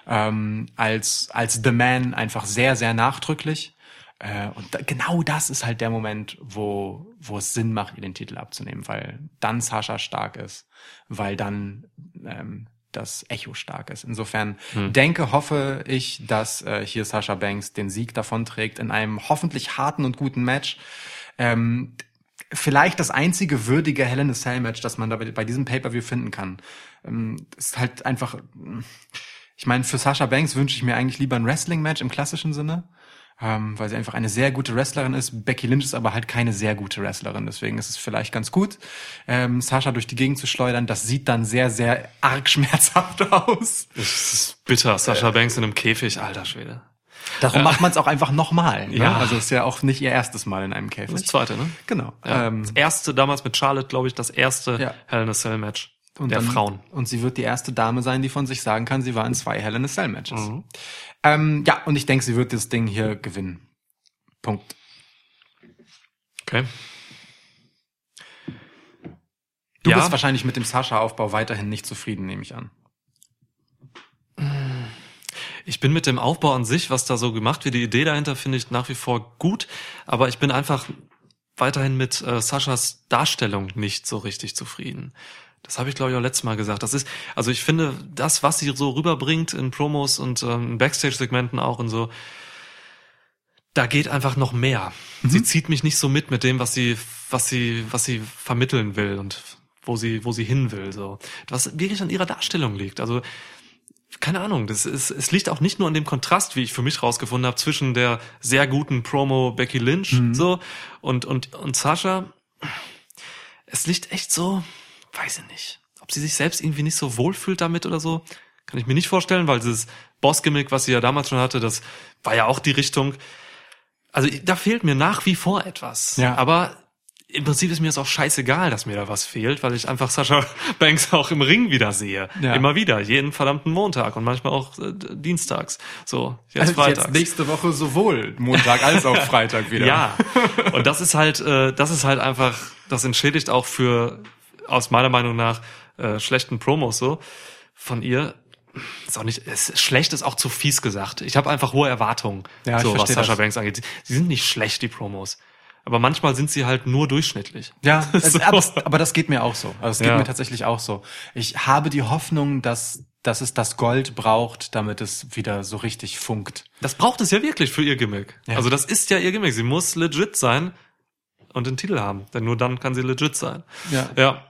ähm, als, als The Man einfach sehr, sehr nachdrücklich. Äh, und da, genau das ist halt der Moment, wo, wo es Sinn macht, ihr den Titel abzunehmen, weil dann Sascha stark ist, weil dann ähm, das Echo stark ist. Insofern denke, hoffe ich, dass äh, hier Sasha Banks den Sieg davonträgt in einem hoffentlich harten und guten Match. Ähm, vielleicht das einzige würdige Hell in a Cell Match, das man da bei bei diesem Pay-Per-View finden kann. Ähm, ist halt einfach, ich meine, für Sasha Banks wünsche ich mir eigentlich lieber ein Wrestling-Match im klassischen Sinne, ähm, weil sie einfach eine sehr gute Wrestlerin ist. Becky Lynch ist aber halt keine sehr gute Wrestlerin, deswegen ist es vielleicht ganz gut, ähm, Sasha durch die Gegend zu schleudern. Das sieht dann sehr, sehr arg schmerzhaft aus. Das ist bitter. Sasha Banks in einem Käfig, alter Schwede. Darum macht man es auch einfach nochmal. Ne? Ja. Also ist ja auch nicht ihr erstes Mal in einem Käfig. Das zweite, ne? Genau. Ja. Ähm, das erste damals mit Charlotte, glaube ich, das erste Ja. Hell in a Cell Match und der dann- Frauen. Und sie wird die erste Dame sein, die von sich sagen kann, sie war in zwei Hell in a Cell Matches. Mhm. Ähm, ja, und ich denke, sie wird das Ding hier gewinnen. Punkt. Okay. Du Ja. bist wahrscheinlich mit dem Sascha-Aufbau weiterhin nicht zufrieden, nehme ich an. Ich bin mit dem Aufbau an sich, was da so gemacht wird, die Idee dahinter finde ich nach wie vor gut, aber ich bin einfach weiterhin mit äh, Saschas Darstellung nicht so richtig zufrieden. Das habe ich glaube ich auch letztes Mal gesagt. Das ist, also ich finde, das, was sie so rüberbringt in Promos und ähm, Backstage-Segmenten auch und so, da geht einfach noch mehr. Sie zieht mich nicht so mit mit dem, was sie, was sie, was sie vermitteln will und wo sie, wo sie hin will. So, was wirklich an ihrer Darstellung liegt. Also keine Ahnung, das ist, es liegt auch nicht nur an dem Kontrast, wie ich für mich rausgefunden habe, zwischen der sehr guten Promo Becky Lynch so und und und Sascha. Es liegt echt so, weiß ich nicht. Ob sie sich selbst irgendwie nicht so wohlfühlt damit oder so, kann ich mir nicht vorstellen, weil dieses Boss-Gimmick, was sie ja damals schon hatte, das war ja auch die Richtung. Also da fehlt mir nach wie vor etwas. Ja. Aber im Prinzip ist mir das auch scheißegal, dass mir da was fehlt, weil ich einfach Sascha Banks auch im Ring wieder sehe. Ja. Immer wieder, jeden verdammten Montag und manchmal auch äh, dienstags. So, jetzt Also freitags. jetzt nächste Woche sowohl Montag als auch Freitag wieder. Ja, und das ist halt, äh, das ist halt einfach, das entschädigt auch für, aus meiner Meinung nach, äh, schlechten Promos so von ihr. Ist auch nicht, es ist schlecht ist auch zu fies gesagt. Ich habe einfach hohe Erwartungen, Ja, so was Sascha das. Banks angeht. Sie, sind nicht schlecht, die Promos. Aber manchmal sind sie halt nur durchschnittlich. Ja, es, So. aber, aber das geht mir auch so. Also es geht Ja. mir tatsächlich auch so. Ich habe die Hoffnung, dass, dass es das Gold braucht, damit es wieder so richtig funkt. Das braucht es ja wirklich für ihr Gimmick. Ja. Also das ist ja ihr Gimmick. Sie muss legit sein und den Titel haben. Denn nur dann kann sie legit sein. Ja. Ja.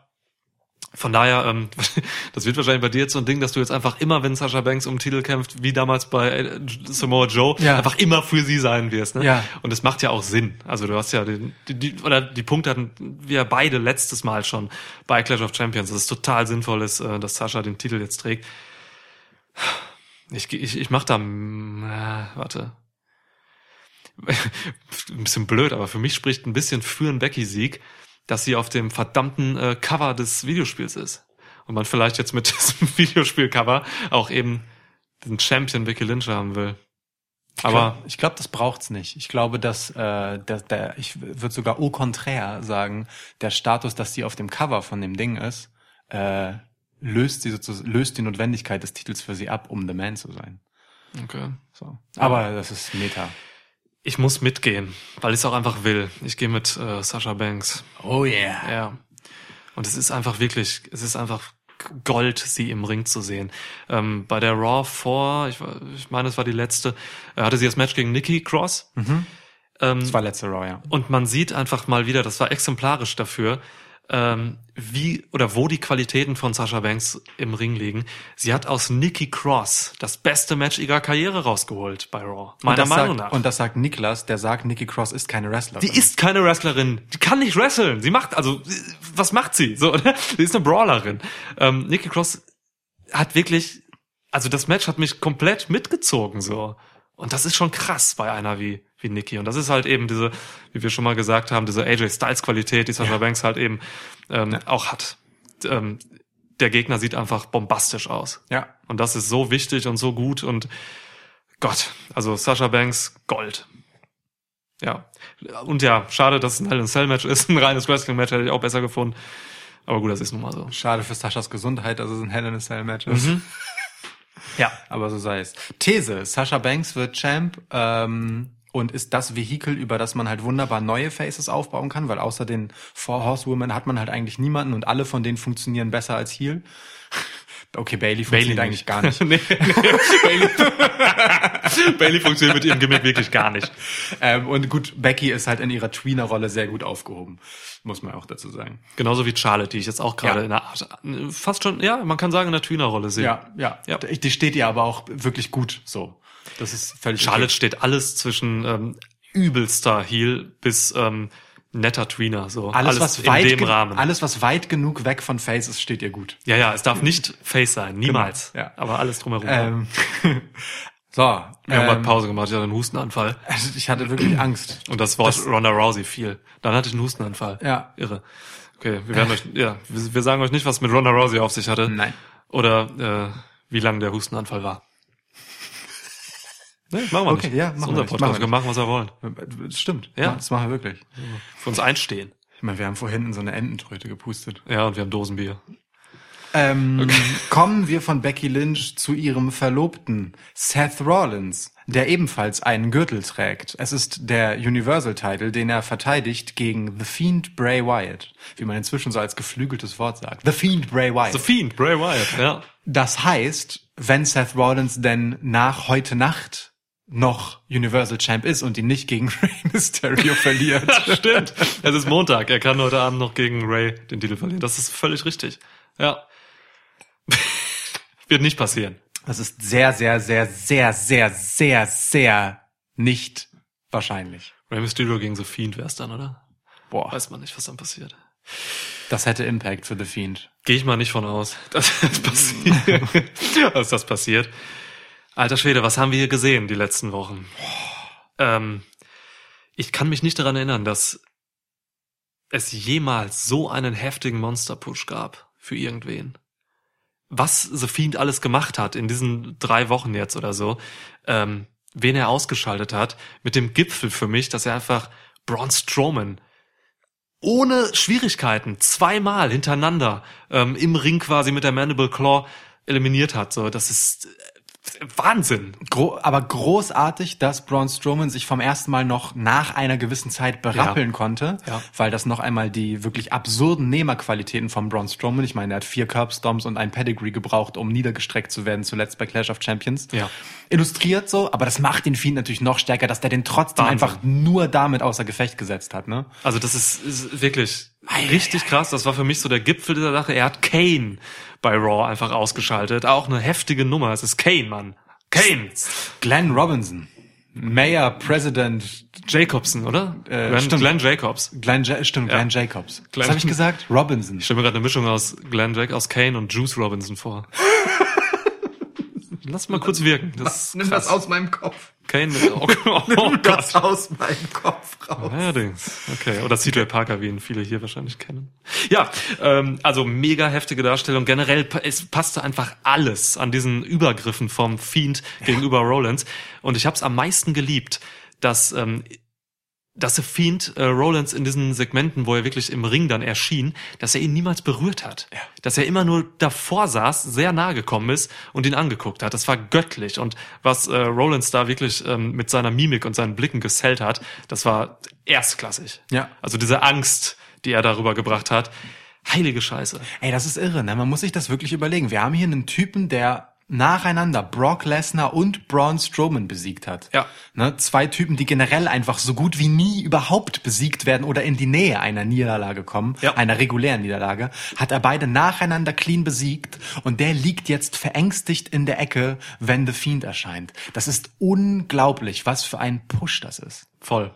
Von daher, ähm, das wird wahrscheinlich bei dir jetzt so ein Ding, dass du jetzt einfach immer, wenn Sascha Banks um den Titel kämpft, wie damals bei äh, Samoa Joe, Ja. einfach immer für sie sein wirst. Ne? Ja. Und es macht ja auch Sinn. Also du hast ja den, die, die, oder die Punkte hatten wir beide letztes Mal schon bei Clash of Champions, dass es total sinnvoll ist, äh, dass Sascha den Titel jetzt trägt. Ich, ich, ich mach da, mm, äh, warte. ein bisschen blöd, aber für mich spricht ein bisschen für einen Becky-Sieg, dass sie auf dem verdammten äh, Cover des Videospiels ist. Und man vielleicht jetzt mit diesem Videospiel-Cover auch eben den Champion Becky Lynch haben will. Aber ich glaube, das braucht's nicht. Ich glaube, dass äh, der, der ich würde sogar au contraire sagen, der Status, dass sie auf dem Cover von dem Ding ist, äh, löst sie sozusagen, löst die Notwendigkeit des Titels für sie ab, um The Man zu sein. okay. So. Aber das ist Meta. Ich muss mitgehen, weil ich es auch einfach will. Ich gehe mit äh, Sasha Banks. Oh yeah. Ja. Und es ist einfach wirklich, es ist einfach Gold, sie im Ring zu sehen. Ähm, bei der Raw vor, ich, war- ich meine, es war die letzte, äh, hatte sie das Match gegen Nikki Cross. Ähm, Das war letzte Raw, ja. und man sieht einfach mal wieder, das war exemplarisch dafür, ähm, wie oder wo die Qualitäten von Sasha Banks im Ring liegen. Sie hat aus Nikki Cross das beste Match ihrer Karriere rausgeholt bei Raw. Und Meiner das Meinung sagt, nach. Und das sagt Niklas, der sagt, Nikki Cross ist keine Wrestlerin. Die ist keine Wrestlerin. Die kann nicht wresteln. Sie macht, also, was macht sie? So, ne? Sie ist eine Brawlerin. Ähm, Nikki Cross hat wirklich, also das Match hat mich komplett mitgezogen, so. Und das ist schon krass bei einer wie, wie Nikki. Und das ist halt eben diese, wie wir schon mal gesagt haben, diese AJ Styles Qualität, die Sasha Banks halt eben ähm, auch hat. Ähm, der Gegner sieht einfach bombastisch aus. Ja. Und das ist so wichtig und so gut und Gott, also Sasha Banks Gold. Ja. Und ja, schade, dass es ein Hell in a Cell Match ist. Ein reines Wrestling Match hätte ich auch besser gefunden. Aber gut, das ist nun mal so. Schade für Saschas Gesundheit, dass es ein Hell in a Cell Match ist. Ja. Aber so sei es. These. Sasha Banks wird Champ ähm, und ist das Vehikel, über das man halt wunderbar neue Faces aufbauen kann, weil außer den Four Horsewomen hat man halt eigentlich niemanden und alle von denen funktionieren besser als Heel. Okay, Bailey funktioniert Bailey eigentlich gar nicht. nee. Bailey, Bailey funktioniert mit ihrem Gimmick wirklich gar nicht. ähm, und gut, Becky ist halt in ihrer Tweener-Rolle sehr gut aufgehoben, muss man auch dazu sagen. Genauso wie Charlotte, die ich jetzt auch gerade Ja. in einer Art, fast schon, ja, man kann sagen, in der Tweener-Rolle sehe. Ja, ja, Ja. Die steht ihr aber auch wirklich gut so. Das ist völlig Charlotte steht alles zwischen ähm, übelster Heel bis ähm, netter Tweener, so Alles, was in weit dem Rahmen. alles, was weit genug weg von Face ist, steht ihr gut. Ja, ja, es darf nicht Face sein, niemals. Genau, ja. Aber alles drumherum. Ähm, so, Wir haben ähm, mal Pause gemacht, ich hatte einen Hustenanfall. also ich hatte wirklich Angst. Und das Wort Ronda Rousey fiel. Dann hatte ich einen Hustenanfall. Ja. Irre. Okay, wir werden euch, ja, wir, wir sagen euch nicht, was mit Ronda Rousey auf sich hatte. Nein. Oder äh, wie lang der Hustenanfall war. Nee, machen wir Okay, nicht. ja, das ist machen unser wir Podcast, machen wir machen, was wir wollen. Das stimmt. Ja. Das machen wir wirklich. Für uns einstehen. Ich meine, wir haben vorhin in so eine Ententröte gepustet. Ja, und wir haben Dosenbier. Ähm, Kommen wir von Becky Lynch zu ihrem Verlobten Seth Rollins, der ebenfalls einen Gürtel trägt. Es ist der Universal-Title, den er verteidigt gegen The Fiend Bray Wyatt, wie man inzwischen so als geflügeltes Wort sagt. The Fiend Bray Wyatt. The Fiend, Bray Wyatt, ja. Das heißt, wenn Seth Rollins denn nach heute Nacht noch Universal Champ ist und ihn nicht gegen Rey Mysterio verliert. Stimmt. Es ist Montag. Er kann heute Abend noch gegen Ray den Titel verlieren. Das ist völlig richtig. Ja. Wird nicht passieren. Das ist sehr, sehr, sehr, sehr, sehr, sehr, sehr nicht wahrscheinlich. Ray Mysterio gegen The Fiend wär's dann, oder? Boah. Weiß man nicht, was dann passiert. Das hätte Impact für The Fiend. Gehe ich mal nicht von aus, dass das passiert. dass das passiert. Alter Schwede, was haben wir hier gesehen die letzten Wochen? Ähm, ich kann mich nicht daran erinnern, dass es jemals so einen heftigen Monster-Push gab für irgendwen. Was The Fiend alles gemacht hat in diesen drei Wochen jetzt oder so, ähm, wen er ausgeschaltet hat, mit dem Gipfel für mich, dass er einfach Braun Strowman ohne Schwierigkeiten zweimal hintereinander ähm, im Ring quasi mit der Mandible Claw eliminiert hat. So, das ist äh, Wahnsinn. Gro aber großartig, dass Braun Strowman sich vom ersten Mal noch nach einer gewissen Zeit berappeln Ja. konnte, Ja. weil das noch einmal die wirklich absurden Nehmerqualitäten von Braun Strowman, ich meine, er hat vier Curbstomps und ein Pedigree gebraucht, um niedergestreckt zu werden, zuletzt bei Clash of Champions, Ja. illustriert so, aber das macht den Fiend natürlich noch stärker, dass der den trotzdem Wahnsinn. einfach nur damit außer Gefecht gesetzt hat, ne? Also das ist, ist wirklich richtig krass. Das war für mich so der Gipfel dieser Sache. Er hat Kane bei Raw einfach ausgeschaltet. Auch eine heftige Nummer. Es ist Kane, Mann. Kane. Glenn Robinson, Mayor, President, Jacobson, oder? Äh, Glenn, stimmt. Glenn Jacobs. Glenn, ja. stimmt, Ja. Glenn Jacobs. Glenn- Was habe ich gesagt? Robinson. Ich stelle mir gerade eine Mischung aus Glenn Jack, aus Kane und Juice Robinson vor. Lass mal kurz wirken. Das ist krass. aus meinem Kopf. Kane mit, oh, oh Gott. aus meinem Kopf raus. Allerdings. Okay. Oder CJ Parker, wie ihn viele hier wahrscheinlich kennen. Ja, ähm, also mega heftige Darstellung. Generell, es passte einfach alles an diesen Übergriffen vom Fiend gegenüber Rollins. Und ich habe es am meisten geliebt, dass ähm, dass der Fiend äh, Rollins in diesen Segmenten, wo er wirklich im Ring dann erschien, dass er ihn niemals berührt hat. Dass er immer nur davor saß, sehr nahe gekommen ist und ihn angeguckt hat. Das war göttlich. Und was äh, Rollins da wirklich ähm, mit seiner Mimik und seinen Blicken gesellt hat, das war erstklassig. Ja. Also diese Angst, die er darüber gebracht hat, heilige Scheiße. Ey, das ist irre, ne? Man muss sich das wirklich überlegen. Wir haben hier einen Typen, der nacheinander Brock Lesnar und Braun Strowman besiegt hat. Ja. Ne? Zwei Typen, die generell einfach so gut wie nie überhaupt besiegt werden oder in die Nähe einer Niederlage kommen, Ja. einer regulären Niederlage, hat er beide nacheinander clean besiegt und der liegt jetzt verängstigt in der Ecke, wenn The Fiend erscheint. Das ist unglaublich, was für ein Push das ist. Voll.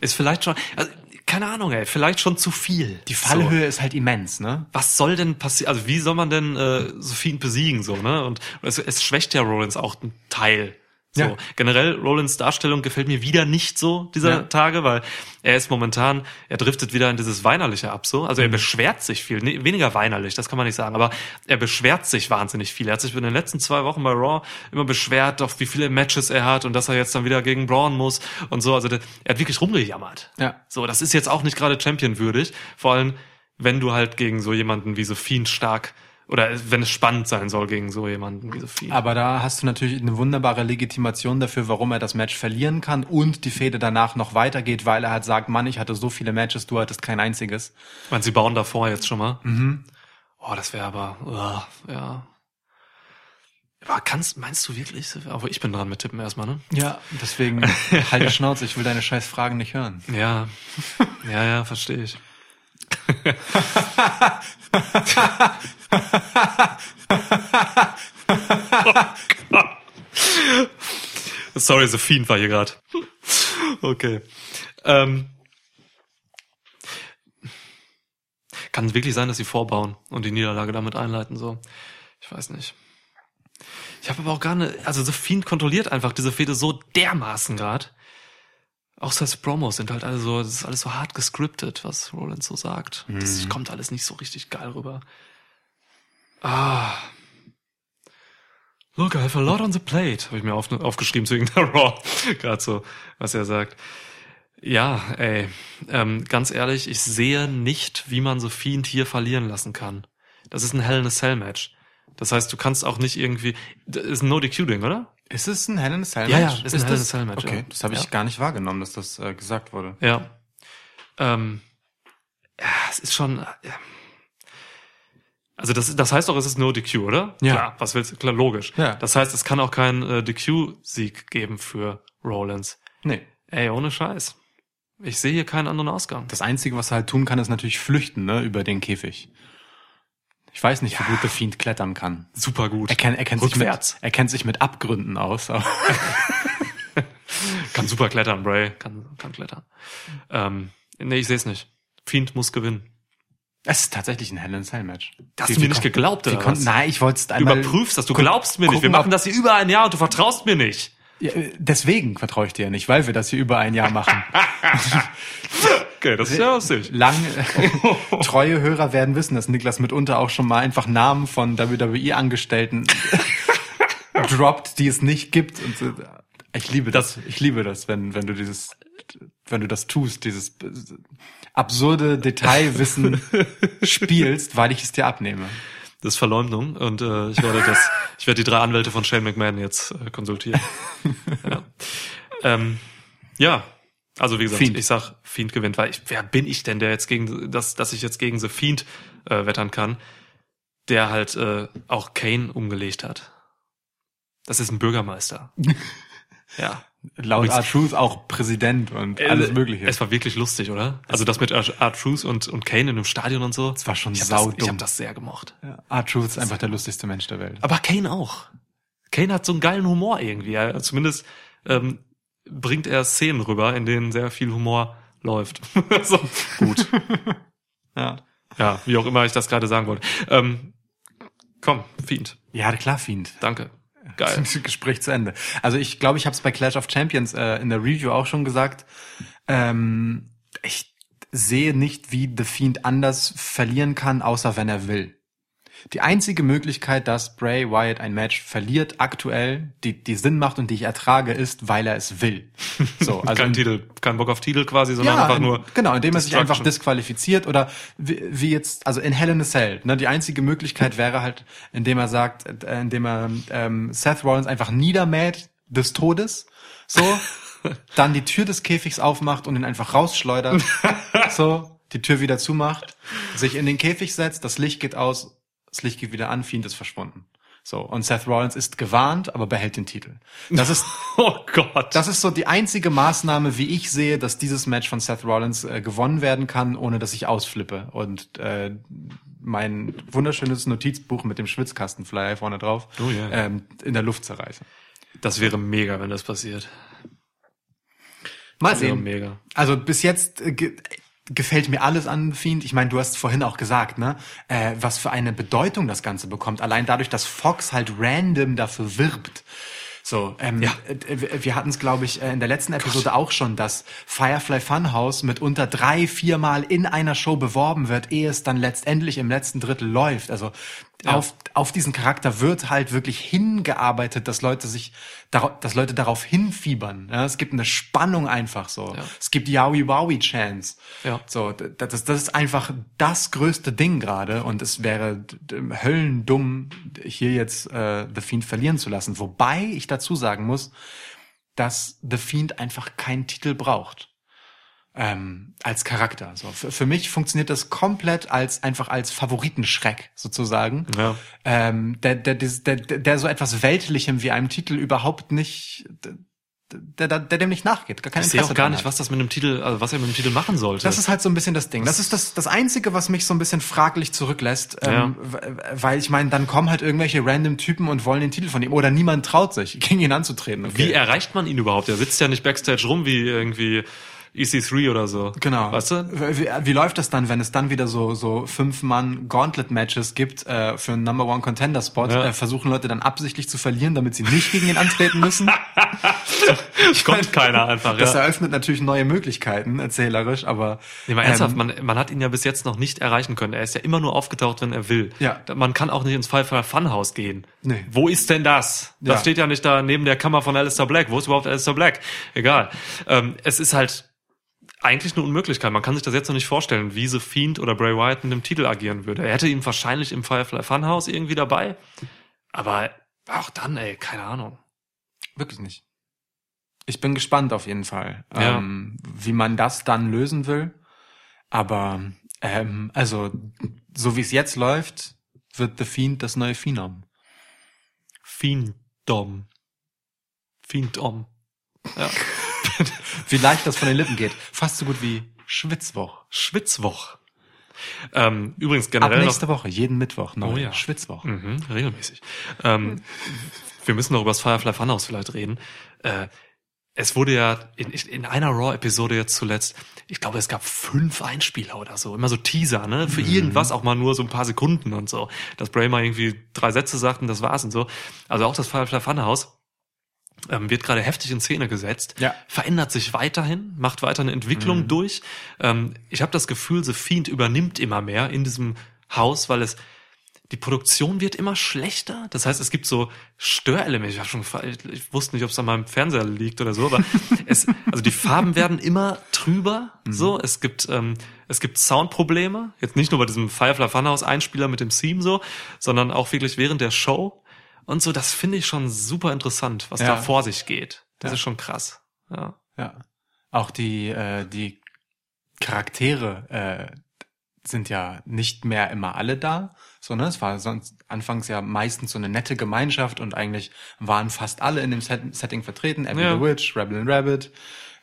Ist vielleicht schon, also, keine Ahnung, ey, vielleicht schon zu viel. Die Fallhöhe ist halt immens, ne? was soll denn passieren? Also wie soll man denn äh, Sophien besiegen so ne? Und es, es schwächt ja Rollins auch einen Teil. So Ja. generell Rollins Darstellung gefällt mir wieder nicht so dieser Ja. Tage, weil er ist momentan, er driftet wieder in dieses weinerliche ab so. Mhm. Also er beschwert sich viel, nee, weniger weinerlich, das kann man nicht sagen, aber er beschwert sich wahnsinnig viel. Er hat sich in den letzten zwei Wochen bei Raw immer beschwert, auf wie viele Matches er hat und dass er jetzt dann wieder gegen Braun muss und so. Also der, er hat wirklich rumgejammert. Ja. So, das ist jetzt auch nicht gerade Champion-würdig. Vor allem, wenn du halt gegen so jemanden wie Sophien stark oder wenn es spannend sein soll gegen so jemanden wie Sophien. Aber da hast du natürlich eine wunderbare Legitimation dafür, warum er das Match verlieren kann und die Fehde danach noch weitergeht, weil er halt sagt, Mann, ich hatte so viele Matches, du hattest kein einziges. Meinst du, sie bauen davor jetzt schon mal? Mhm. Oh, das wäre aber, uh, ja. Aber kannst, meinst du wirklich? Aber ich bin dran mit Tippen erstmal, ne? Ja, deswegen halt die Schnauze, ich will deine scheiß Fragen nicht hören. Ja. Ja, ja, verstehe ich. Sorry, The Fiend war hier gerade. Okay. Ähm, kann es wirklich sein, dass sie vorbauen und die Niederlage damit einleiten, so? Ich weiß nicht. Ich habe aber auch gar nicht, also The Fiend kontrolliert einfach diese Fehde so dermaßen gerade. Auch das Promos sind halt alle so, das ist alles so hart gescriptet, was Rollins so sagt. Das kommt alles nicht so richtig geil rüber. Ah. Look, I have a lot on the plate, habe ich mir auf, aufgeschrieben zu irgendeiner Raw. Gerade so, was er sagt. Ja, ey, ähm, ganz ehrlich, ich sehe nicht, wie man so Fiend hier verlieren lassen kann. Das ist ein Hell in a Cell Match. Das heißt, du kannst auch nicht irgendwie, das ist ein No-DQ-Ding, oder? Ist es ein Hell in a Cell Ja, Match? ja, ist ein Hell in a Cell Match, Okay, ja. das habe ich Ja. gar nicht wahrgenommen, dass das äh, gesagt wurde. Ja. Ähm, ja, es ist schon. Ja. Also das, das heißt doch, es ist no DQ, oder? Ja. Klar, was willst du? Klar, logisch. Ja. Das heißt, es kann auch keinen äh, DQ-Sieg geben für Rollins. Nee. Ey, ohne Scheiß. Ich sehe hier keinen anderen Ausgang. Das Einzige, was er halt tun kann, ist natürlich flüchten, ne, über den Käfig. Ich weiß nicht, wie gut der Fiend klettern kann. Super gut. Er kennt, er kennt, sich mit, er kennt sich mit Abgründen aus. Kann super klettern, Bray. Kann, kann klettern. Ähm, nee, ich sehe es nicht. Fiend muss gewinnen. Es ist tatsächlich ein Hell in Cell Match. Hast du mir nicht geglaubt, oder was? Nein, ich wollte es Du einmal... überprüfst das, du glaubst mir nicht. Wir machen das hier über ein Jahr und du vertraust mir nicht. Ja, äh, deswegen vertraue ich dir ja nicht, weil wir das hier über ein Jahr machen. Okay, das ist ja lustig. Lang, treue Hörer werden wissen, dass Niklas mitunter auch schon mal einfach Namen von WWE-Angestellten droppt, die es nicht gibt. Und so. ich liebe das. Ich liebe das, wenn, wenn du dieses, wenn du das tust, dieses absurde Detailwissen spielst, weil ich es dir abnehme. Das ist Verleumdung und äh, ich werde das, ich werde die drei Anwälte von Shane McMahon jetzt äh, konsultieren. ja. Ähm, ja, also wie gesagt, Fiend. ich sag, Fiend gewinnt, weil ich, wer bin ich denn, der jetzt gegen, dass, dass ich jetzt gegen The Fiend äh, wettern kann, der halt äh, auch Kane umgelegt hat. Das ist ein Bürgermeister. ja. Laut Übrigens- R-Truth auch Präsident und alles Äh, Mögliche. Es war wirklich lustig, oder? Also das mit R-Truth und, und Kane in einem Stadion und so. Es war schon ich hab das. Ich habe das sehr gemocht. R-Truth ist einfach der lustigste Mensch der Welt. Aber Kane auch. Kane hat so einen geilen Humor irgendwie. Ja, zumindest ähm, bringt er Szenen rüber, in denen sehr viel Humor läuft. so, gut. Ja. Ja, wie auch immer ich das gerade sagen wollte. Ähm, komm, Fiend. Ja, klar, Fiend. Danke. Geil. Gespräch zu Ende. Also ich glaube, ich habe es bei Clash of Champions äh, in der Review auch schon gesagt. Ähm, ich sehe nicht, wie The Fiend anders verlieren kann, außer wenn er will. Die einzige Möglichkeit, dass Bray Wyatt ein Match verliert, aktuell, die, die Sinn macht und die ich ertrage, ist, weil er es will. So, also kein Titel, kein Bock auf Titel quasi, sondern ja, einfach in- nur. genau, indem er sich einfach disqualifiziert oder wie, wie jetzt, also in Hell in a Cell. Ne, die einzige Möglichkeit wäre halt, indem er sagt, äh, indem er ähm, Seth Rollins einfach niedermäht des Todes, so, dann die Tür des Käfigs aufmacht und ihn einfach rausschleudert, so, die Tür wieder zumacht, sich in den Käfig setzt, das Licht geht aus, das Licht geht wieder an, Fiend ist verschwunden. So, und Seth Rollins ist gewarnt, aber behält den Titel. Das ist Oh Gott. das ist so die einzige Maßnahme, wie ich sehe, dass dieses Match von Seth Rollins äh, gewonnen werden kann, ohne dass ich ausflippe und äh, mein wunderschönes Notizbuch mit dem Schwitzkastenflyer vorne drauf Oh ja. ähm, in der Luft zerreiße. das wäre mega, wenn das passiert. Mal sehen. mega. Also bis jetzt äh, gefällt mir alles an Fiend. Ich meine, du hast vorhin auch gesagt, ne, äh, was für eine Bedeutung das Ganze bekommt. Allein dadurch, dass Fox halt random dafür wirbt. So, ähm, Ja. äh, wir hatten es, glaube ich, äh, in der letzten Episode auch schon, dass Firefly Funhouse mitunter drei, viermal in einer Show beworben wird, ehe es dann letztendlich im letzten Drittel läuft. Also auf, auf diesen Charakter wird halt wirklich hingearbeitet, dass Leute sich, darauf, dass Leute darauf hinfiebern. Ja, es gibt eine Spannung einfach so. Ja. Es gibt Yowie Wowie Chance. Ja. So, das, das ist einfach das größte Ding gerade und es wäre höllendumm, hier jetzt äh, The Fiend verlieren zu lassen. Wobei ich dazu sagen muss, dass The Fiend einfach keinen Titel braucht. Ähm, als Charakter. So. Für, für mich funktioniert das komplett als einfach als Favoritenschreck sozusagen. Ja. Ähm, der, der, der, der, der so etwas Weltlichem wie einem Titel überhaupt nicht, der, der, der dem nicht nachgeht. Gar kein Ich sehe auch gar nicht, hat. was das mit dem Titel, also was er mit dem Titel machen sollte. Das ist halt so ein bisschen das Ding. Das ist das, das Einzige, was mich so ein bisschen fraglich zurücklässt. Ähm, w- weil ich meine, dann kommen halt irgendwelche random Typen und wollen den Titel von ihm. Oder niemand traut sich, gegen ihn anzutreten. Okay. Wie erreicht man ihn überhaupt? Er sitzt ja nicht backstage rum wie irgendwie EC3 oder so. Genau. Weißt du? Wie, wie läuft das dann, wenn es dann wieder so so fünf Mann Gauntlet Matches gibt äh, für einen Number One Contender Spot? Ja. Äh, versuchen Leute dann absichtlich zu verlieren, damit sie nicht gegen ihn antreten müssen? Kommt keiner einfach. Das ja. eröffnet natürlich neue Möglichkeiten erzählerisch, aber Nee, mal ernsthaft, ähm, man, man hat ihn ja bis jetzt noch nicht erreichen können. Er ist ja immer nur aufgetaucht, wenn er will. Ja. Man kann auch nicht ins Firefly Funhouse gehen. Nee. Wo ist denn das? Das Ja. steht ja nicht da neben der Kammer von Alistair Black. Wo ist überhaupt Alistair Black? Egal. Ähm, es ist halt eigentlich eine Unmöglichkeit. Man kann sich das jetzt noch nicht vorstellen, wie The Fiend oder Bray Wyatt mit dem Titel agieren würde. Er hätte ihn wahrscheinlich im Firefly Funhouse irgendwie dabei. Aber auch dann, ey, keine Ahnung. Wirklich nicht. Ich bin gespannt auf jeden Fall, Ja. ähm, wie man das dann lösen will. Aber ähm, also so wie es jetzt läuft, wird The Fiend das neue Phenom. Fiendom. Fiendom. Ja. Wie leicht das von den Lippen geht. Fast so gut wie Schwitzwoch. Schwitzwoch. Ähm, übrigens Ab generell noch, nächste Woche, jeden Mittwoch neu. Oh ja. Schwitzwoch. Mhm, regelmäßig. Ähm, wir müssen noch über das Firefly Funhouse vielleicht reden. Äh, es wurde ja in, in einer Raw-Episode jetzt zuletzt, ich glaube, es gab fünf Einspieler oder so, immer so Teaser, ne, für irgendwas auch mal nur so ein paar Sekunden und so, dass Bray mal irgendwie drei Sätze sagt und das war's und so. Also auch das Firefly Funhouse ähm, wird gerade heftig in Szene gesetzt, Ja. verändert sich weiterhin, macht weiter eine Entwicklung durch. Ähm, ich habe das Gefühl, The Fiend übernimmt immer mehr in diesem Haus, weil es die Produktion wird immer schlechter. Das heißt, es gibt so Störelemente. Ich, hab schon, ich, wusste nicht, ob es an meinem Fernseher liegt oder so, aber es, also die Farben werden immer trüber. So, es gibt ähm, es gibt Soundprobleme. Jetzt nicht nur bei diesem Firefly Funhouse Einspieler mit dem Theme so, sondern auch wirklich während der Show und so. Das finde ich schon super interessant, was Ja. da vor sich geht. Das Ja. ist schon krass. Ja. Ja. Auch die, äh, die Charaktere äh, sind ja nicht mehr immer alle da, sondern es war sonst anfangs ja meistens so eine nette Gemeinschaft und eigentlich waren fast alle in dem Set Setting vertreten. Abby Ja. the Witch, Rebel and Rabbit,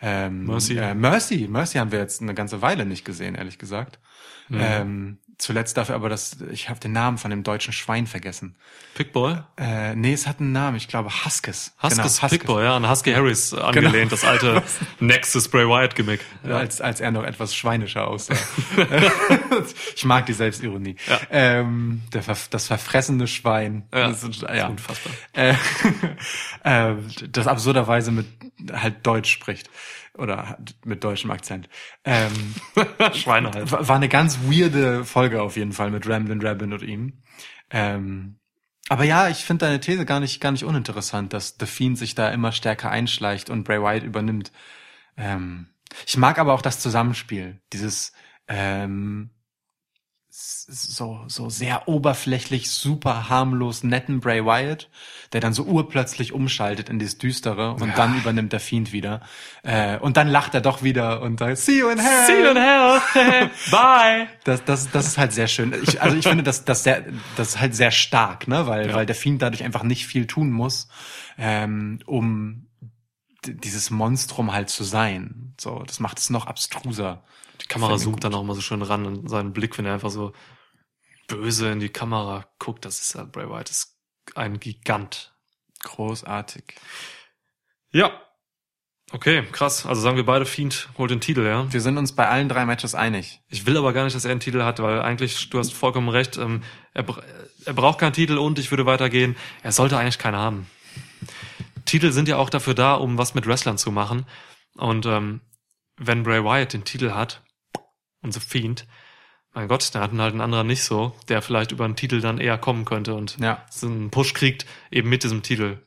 ähm, Mercy. Äh, Mercy. Mercy haben wir jetzt eine ganze Weile nicht gesehen, ehrlich gesagt. Mhm. Ähm, zuletzt dafür aber das, ich habe den Namen von dem deutschen Schwein vergessen. Pickboy? Äh, nee, es hat einen Namen, ich glaube Huskes. Huskes Genau, Pickboy, ja, an Husky Harris angelehnt, das alte Nexus Bray Wyatt Gimmick. Ja. Als, als er noch etwas schweinischer aussah. ich mag die Selbstironie. Ja. Ähm, der, das verfressene Schwein. Ja, das ist, ist unfassbar. Äh, äh, das absurderweise mit halt Deutsch spricht. Oder mit deutschem Akzent. Ähm, Schweine halt. war eine ganz weirde Folge auf jeden Fall mit Ramblin' Rabbin und ihm. Ähm, aber ja, ich finde deine These gar nicht, gar nicht uninteressant, dass The Fiend sich da immer stärker einschleicht und Bray Wyatt übernimmt. Ähm, ich mag aber auch das Zusammenspiel, dieses ähm, so so sehr oberflächlich, super harmlos netten Bray Wyatt, der dann so urplötzlich umschaltet in dieses Düstere und dann übernimmt der Fiend wieder. Äh, und dann lacht er doch wieder und sagt, See you in hell. See you in hell. Bye. Das, das, das ist halt sehr schön. Ich, also ich finde das, das, sehr, das ist halt sehr stark, ne? weil, Ja. weil der Fiend dadurch einfach nicht viel tun muss, ähm, um dieses Monstrum halt zu sein. So, das macht es noch abstruser. Die Kamera zoomt dann auch mal so schön ran und seinen Blick, wenn er einfach so böse in die Kamera guckt, das ist ja Bray Wyatt ist ein Gigant. Großartig. Ja. Okay, krass. Also sagen wir beide, Fiend holt den Titel, ja. Wir sind uns bei allen drei Matches einig. Ich will aber gar nicht, dass er einen Titel hat, weil eigentlich, du hast vollkommen recht, ähm, er, er braucht keinen Titel und ich würde weitergehen, er sollte eigentlich keinen haben. Titel sind ja auch dafür da, um was mit Wrestlern zu machen. Und ähm, wenn Bray Wyatt den Titel hat, und The Fiend, mein Gott, der hat ihn halt ein anderer nicht so, der vielleicht über einen Titel dann eher kommen könnte und Ja. so einen Push kriegt, eben mit diesem Titel.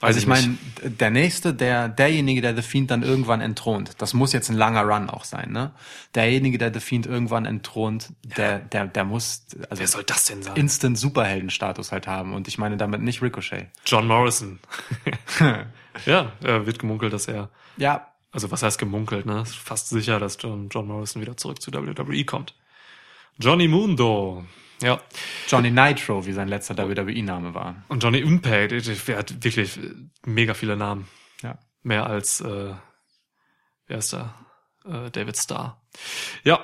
Weiß Also ich meine, der nächste, der derjenige, der The Fiend dann irgendwann entthront, das muss jetzt ein langer Run auch sein, ne? Derjenige, der The Fiend irgendwann entthront, der, der, der muss also Wer soll das denn sein? Instant Superheldenstatus halt haben. Und ich meine damit nicht Ricochet. John Morrison. ja, äh, wird gemunkelt, dass er Ja, Also was heißt gemunkelt, ne? Ist fast sicher, dass John, John Morrison wieder zurück zu WWE kommt. Johnny Mundo. Ja. Johnny Nitro, wie sein letzter WWE-Name war. Und Johnny Impact, der hat wirklich mega viele Namen. Ja. Mehr als, äh, wer ist da? Äh, David Starr. Ja,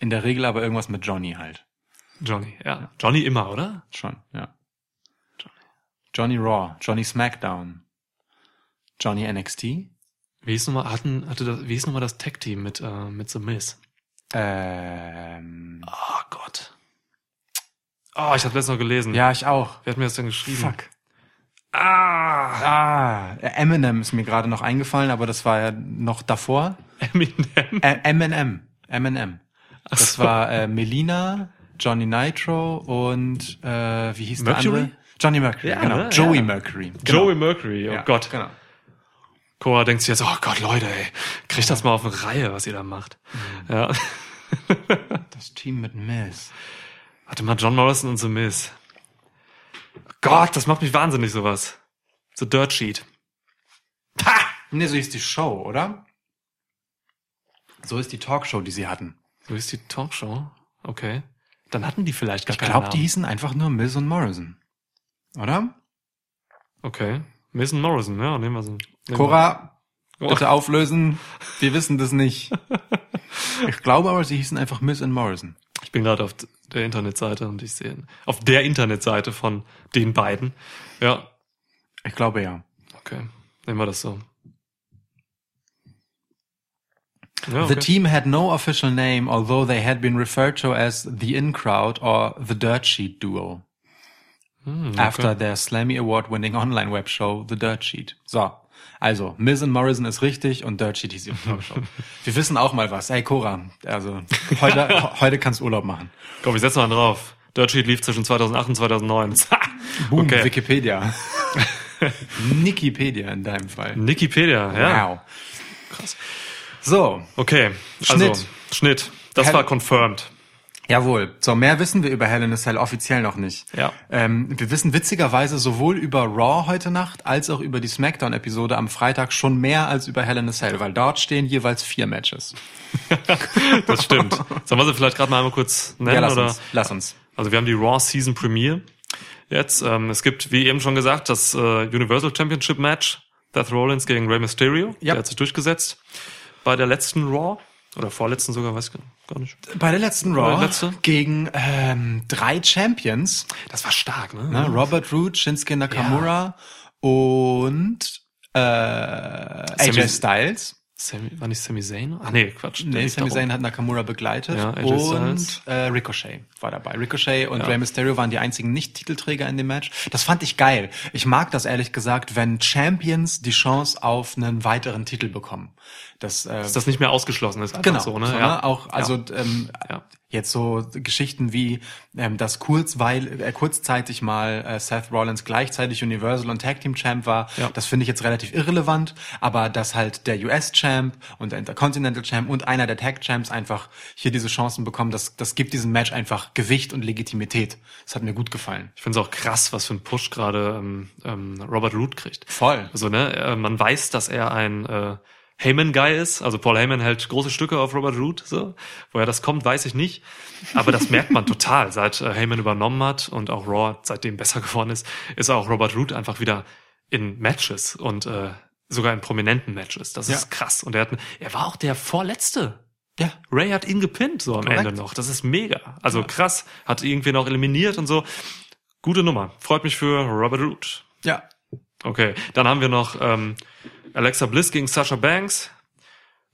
In der Regel aber irgendwas mit Johnny halt. Johnny, ja. Johnny immer, oder? Schon, ja. Johnny Raw, Johnny SmackDown, Johnny NXT, Wie hieß nochmal, hatten, hatte das, wie hieß nochmal das Tag-Team mit, äh, mit The Miz? ähm, Oh Gott. Oh, ich habe letztens noch gelesen. ja, ich auch. Wer hat mir das denn geschrieben? Fuck. Ah! Ah, Eminem ist mir gerade noch eingefallen, aber das war ja noch davor. Eminem. Ä- Eminem, Eminem. Das so. war äh, Melina, Johnny Nitro und äh, wie hieß Mercury? der andere? Johnny Mercury, Ja, genau. ne? Joey Ja. Mercury. Genau. Joey Mercury, oh Ja, Gott. Genau. Cora denkt sich jetzt, oh Gott, Leute, ey, kriegt das mal auf eine Reihe, was ihr da macht. Mhm. Ja. Das Team mit Miz. Warte mal, John Morrison und The Miz. Gott, das macht mich wahnsinnig, sowas. So Dirt Sheet. Ha! Nee, so hieß die Show, oder? So ist die Talkshow, die sie hatten. So ist die Talkshow. Okay. Dann hatten die vielleicht gar Ich keinen glaube, die hießen einfach nur Miz und Morrison. Oder? Okay. Und Morrison, ja, nehmen wir so. Cora, bitte auflösen. Wir wissen das nicht. Ich glaube aber, sie hießen einfach Miz und Morrison. Ich bin gerade auf der Internetseite und ich sehe auf der Internetseite von den beiden. Ja, Ich glaube ja. okay. Nehmen wir das so. The okay. team had no official name, although they had been referred to as the In Crowd or the Dirt Sheet Duo. Hm, After their Slammy Award winning Online Web Show The Dirt Sheet. So. Also, Miz und Morrison ist richtig und Dirt Sheet hieß die Show. Wir wissen auch mal was. Hey Cora, also heute, he- heute kannst Urlaub machen. Komm, ich setz mal drauf. Dirt Sheet lief zwischen 2008 und 2009. Boom, okay. Wikipedia. Nikipedia in deinem Fall. Wikipedia, ja. Wow. So, Okay, also Schnitt. Schnitt. Das Hel- war confirmed. Jawohl. So, mehr wissen wir über Hell in a Cell offiziell noch nicht. Ja. Ähm, wir wissen witzigerweise sowohl über Raw heute Nacht als auch über die SmackDown-Episode am Freitag schon mehr als über Hell in a Cell, weil dort stehen jeweils vier Matches. Das stimmt. Sollen wir sie vielleicht gerade mal einmal kurz nennen? Ja, lass oder? uns. Lass uns. Also wir haben die Raw Season Premiere jetzt. Ähm, es gibt, wie eben schon gesagt, das äh, Universal Championship Match. Seth Rollins gegen Rey Mysterio. Ja. Der hat sich durchgesetzt. Bei der letzten Raw. Oder vorletzten sogar, weiß ich gar nicht. Bei der letzten Raw letzte? gegen ähm, drei Champions, Das war stark, ne? ne? Robert Roode, Shinsuke Nakamura und äh, AJ Styles. Sammy, war nicht Sami Zayn? Ah, nee, Quatsch. Nee, Sami Zayn hat Nakamura begleitet Ja, und äh, Ricochet war dabei. Ricochet und Ja. Rey Mysterio waren die einzigen Nicht-Titelträger in dem Match. Das fand ich geil. Ich mag das ehrlich gesagt, wenn Champions die Chance auf einen weiteren Titel bekommen. Das, äh, Dass das nicht mehr ausgeschlossen ist. Genau So, ne? ja. ne? Auch also ähm, Ja. Jetzt so Geschichten wie ähm, dass kurzweil äh, kurzzeitig mal äh, Seth Rollins gleichzeitig Universal und Tag Team Champ war. Ja. Das finde ich jetzt relativ irrelevant, aber dass halt der US Champ und der Intercontinental Champ und einer der Tag Champs einfach hier diese Chancen bekommen, das das gibt diesem Match einfach Gewicht und Legitimität. Das hat mir gut gefallen. Ich finde es auch krass, was für ein Push gerade ähm, ähm, Robert Root kriegt. Voll. Also, ne, äh, man weiß, dass er ein äh, Heyman-Guy ist. Also Paul Heyman hält große Stücke auf Robert Root. So. Woher das kommt, weiß ich nicht. Aber das merkt man total. Seit äh, Heyman übernommen hat und auch Raw seitdem besser geworden ist, ist auch Robert Root einfach wieder in Matches und äh, sogar in prominenten Matches. Das Ja. ist krass. Und er, hat, er war auch der Vorletzte. Ja. Ray hat ihn gepinnt so am Korrekt. Ende noch. Das ist mega. Also krass. Hat irgendwie noch eliminiert und so. Gute Nummer. Freut mich für Robert Root. Ja. Okay, dann haben wir noch ähm, Alexa Bliss gegen Sasha Banks.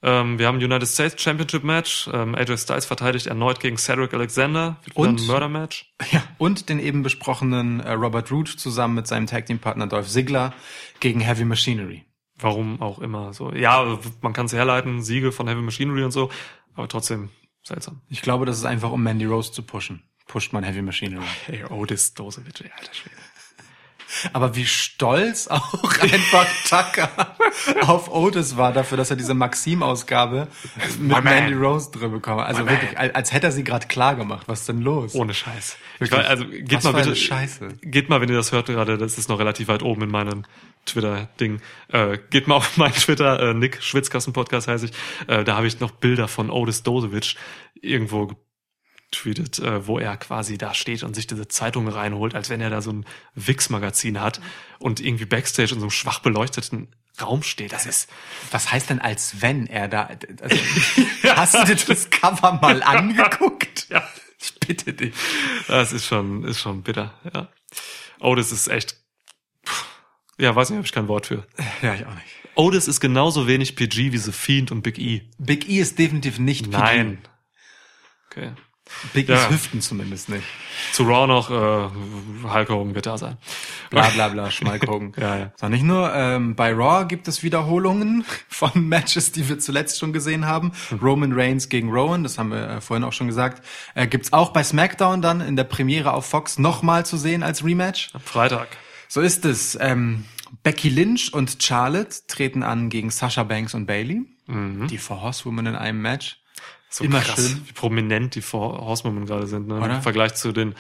Ähm, wir haben United States Championship Match. Ähm, AJ Styles verteidigt erneut gegen Cedric Alexander. Und- ein Murder Match. Ja, und den eben besprochenen äh, Robert Root zusammen mit seinem Tag Team Partner Dolph Ziggler gegen Heavy Machinery. Warum auch immer so. Ja, man kann es herleiten, Siege von Heavy Machinery und so, aber trotzdem seltsam. Ich glaube, das ist einfach, um Mandy Rose zu pushen. Pusht man Heavy Machinery. Hey, Otis Dosewitsch, ey, alter Schwede. Aber wie stolz auch einfach Tucker auf Otis war dafür, dass er diese Maxim-Ausgabe mit man. Mandy Rose drin bekommen hat. Also My wirklich, man. als, hätte er sie gerade klar gemacht. Was ist denn los? Ohne Scheiß. Ich Wirklich. weiß, also geht mal bitte. Scheiße. Geht mal, wenn ihr das hört gerade, das ist noch relativ weit oben in meinem Twitter-Ding. Äh, geht mal auf meinen Twitter, äh, Nick Schwitzkassen-Podcast heiße ich. Äh, da habe ich noch Bilder von Otis Dosewitsch irgendwo getweetet, äh, wo er quasi da steht und sich diese Zeitung reinholt, als wenn er da so ein Wix-Magazin hat und irgendwie Backstage in so einem schwach beleuchteten Raum steht. Das ist Was heißt denn, als wenn er da... Also, hast du dir das Cover mal angeguckt? Ja. Ich bitte dich. Das ist schon, ist schon bitter, ja. Otis ist echt, ja, weiß nicht, habe ich kein Wort für. Ja, ich auch nicht. Otis ist genauso wenig PG wie The Fiend und Big E. Big E ist definitiv nicht PG. Nein. Okay. Big Ja. Hüften zumindest nicht. Zu Raw noch, äh, Hulk Hogan wird da sein. Bla bla bla, Schmalk Hogan. Ja, ja. So, nicht nur ähm, bei Raw gibt es Wiederholungen von Matches, die wir zuletzt schon gesehen haben. Roman Reigns gegen Rowan, das haben wir äh, vorhin auch schon gesagt. Äh, gibt's auch bei SmackDown dann in der Premiere auf Fox nochmal zu sehen als Rematch. Am Freitag. So ist es. Ähm, Becky Lynch und Charlotte treten an gegen Sasha Banks und Bailey. Die Four Horsewomen in einem Match. So Immer krass, schön. wie prominent die Horsewomen gerade sind, ne? Oder? Im Vergleich zu den,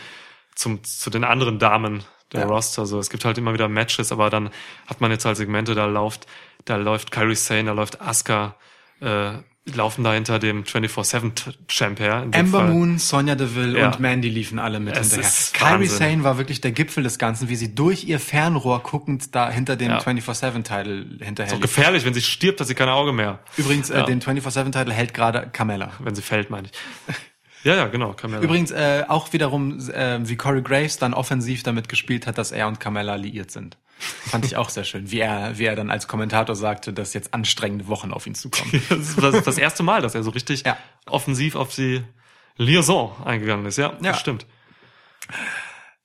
zum, zu den anderen Damen der Ja. Roster. So, es gibt halt immer wieder Matches, aber dann hat man jetzt halt Segmente, da läuft, da läuft Kyrie Sane, da läuft Asuka, äh, laufen da hinter dem 24-7-Champ her. Amber Fall. Moon, Sonja Deville Ja. und Mandy liefen alle mit Es hinterher. ist Kyrie. Sane war wirklich der Gipfel des Ganzen, wie sie durch ihr Fernrohr guckend da hinter dem Ja. 24-7-Title hinterher So gefährlich, wenn sie stirbt, hat sie kein Auge mehr. Übrigens, äh, Ja. den 24-7-Title hält gerade Carmella. Wenn sie fällt, meine ich. Ja, ja, genau. Carmella. Übrigens äh, auch wiederum, äh, wie Corey Graves dann offensiv damit gespielt hat, dass er und Carmella liiert sind. Fand ich auch sehr schön, wie er, wie er dann als Kommentator sagte, dass jetzt anstrengende Wochen auf ihn zukommen. das ist das, erste Mal, dass er so richtig Ja. offensiv auf die Liaison eingegangen ist. Ja, Ja. das stimmt.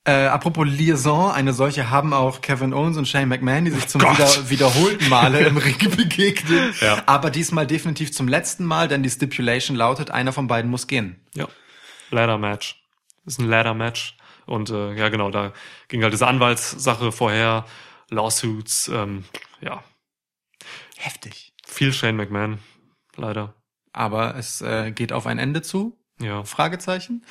Äh, apropos Liaison, eine solche haben auch Kevin Owens und Shane McMahon, die sich zum Gott. wieder, wiederholten Male im Ring begegnen. Ja. Aber diesmal definitiv zum letzten Mal, denn die Stipulation lautet, einer von beiden muss gehen. Ja. Ladder Match. Das ist ein Ladder Match. Und äh, ja, genau, da ging halt diese Anwaltssache vorher, Lawsuits, ähm, ja, Heftig. viel Shane McMahon, leider. Aber es äh, geht auf ein Ende zu. Ja. Fragezeichen.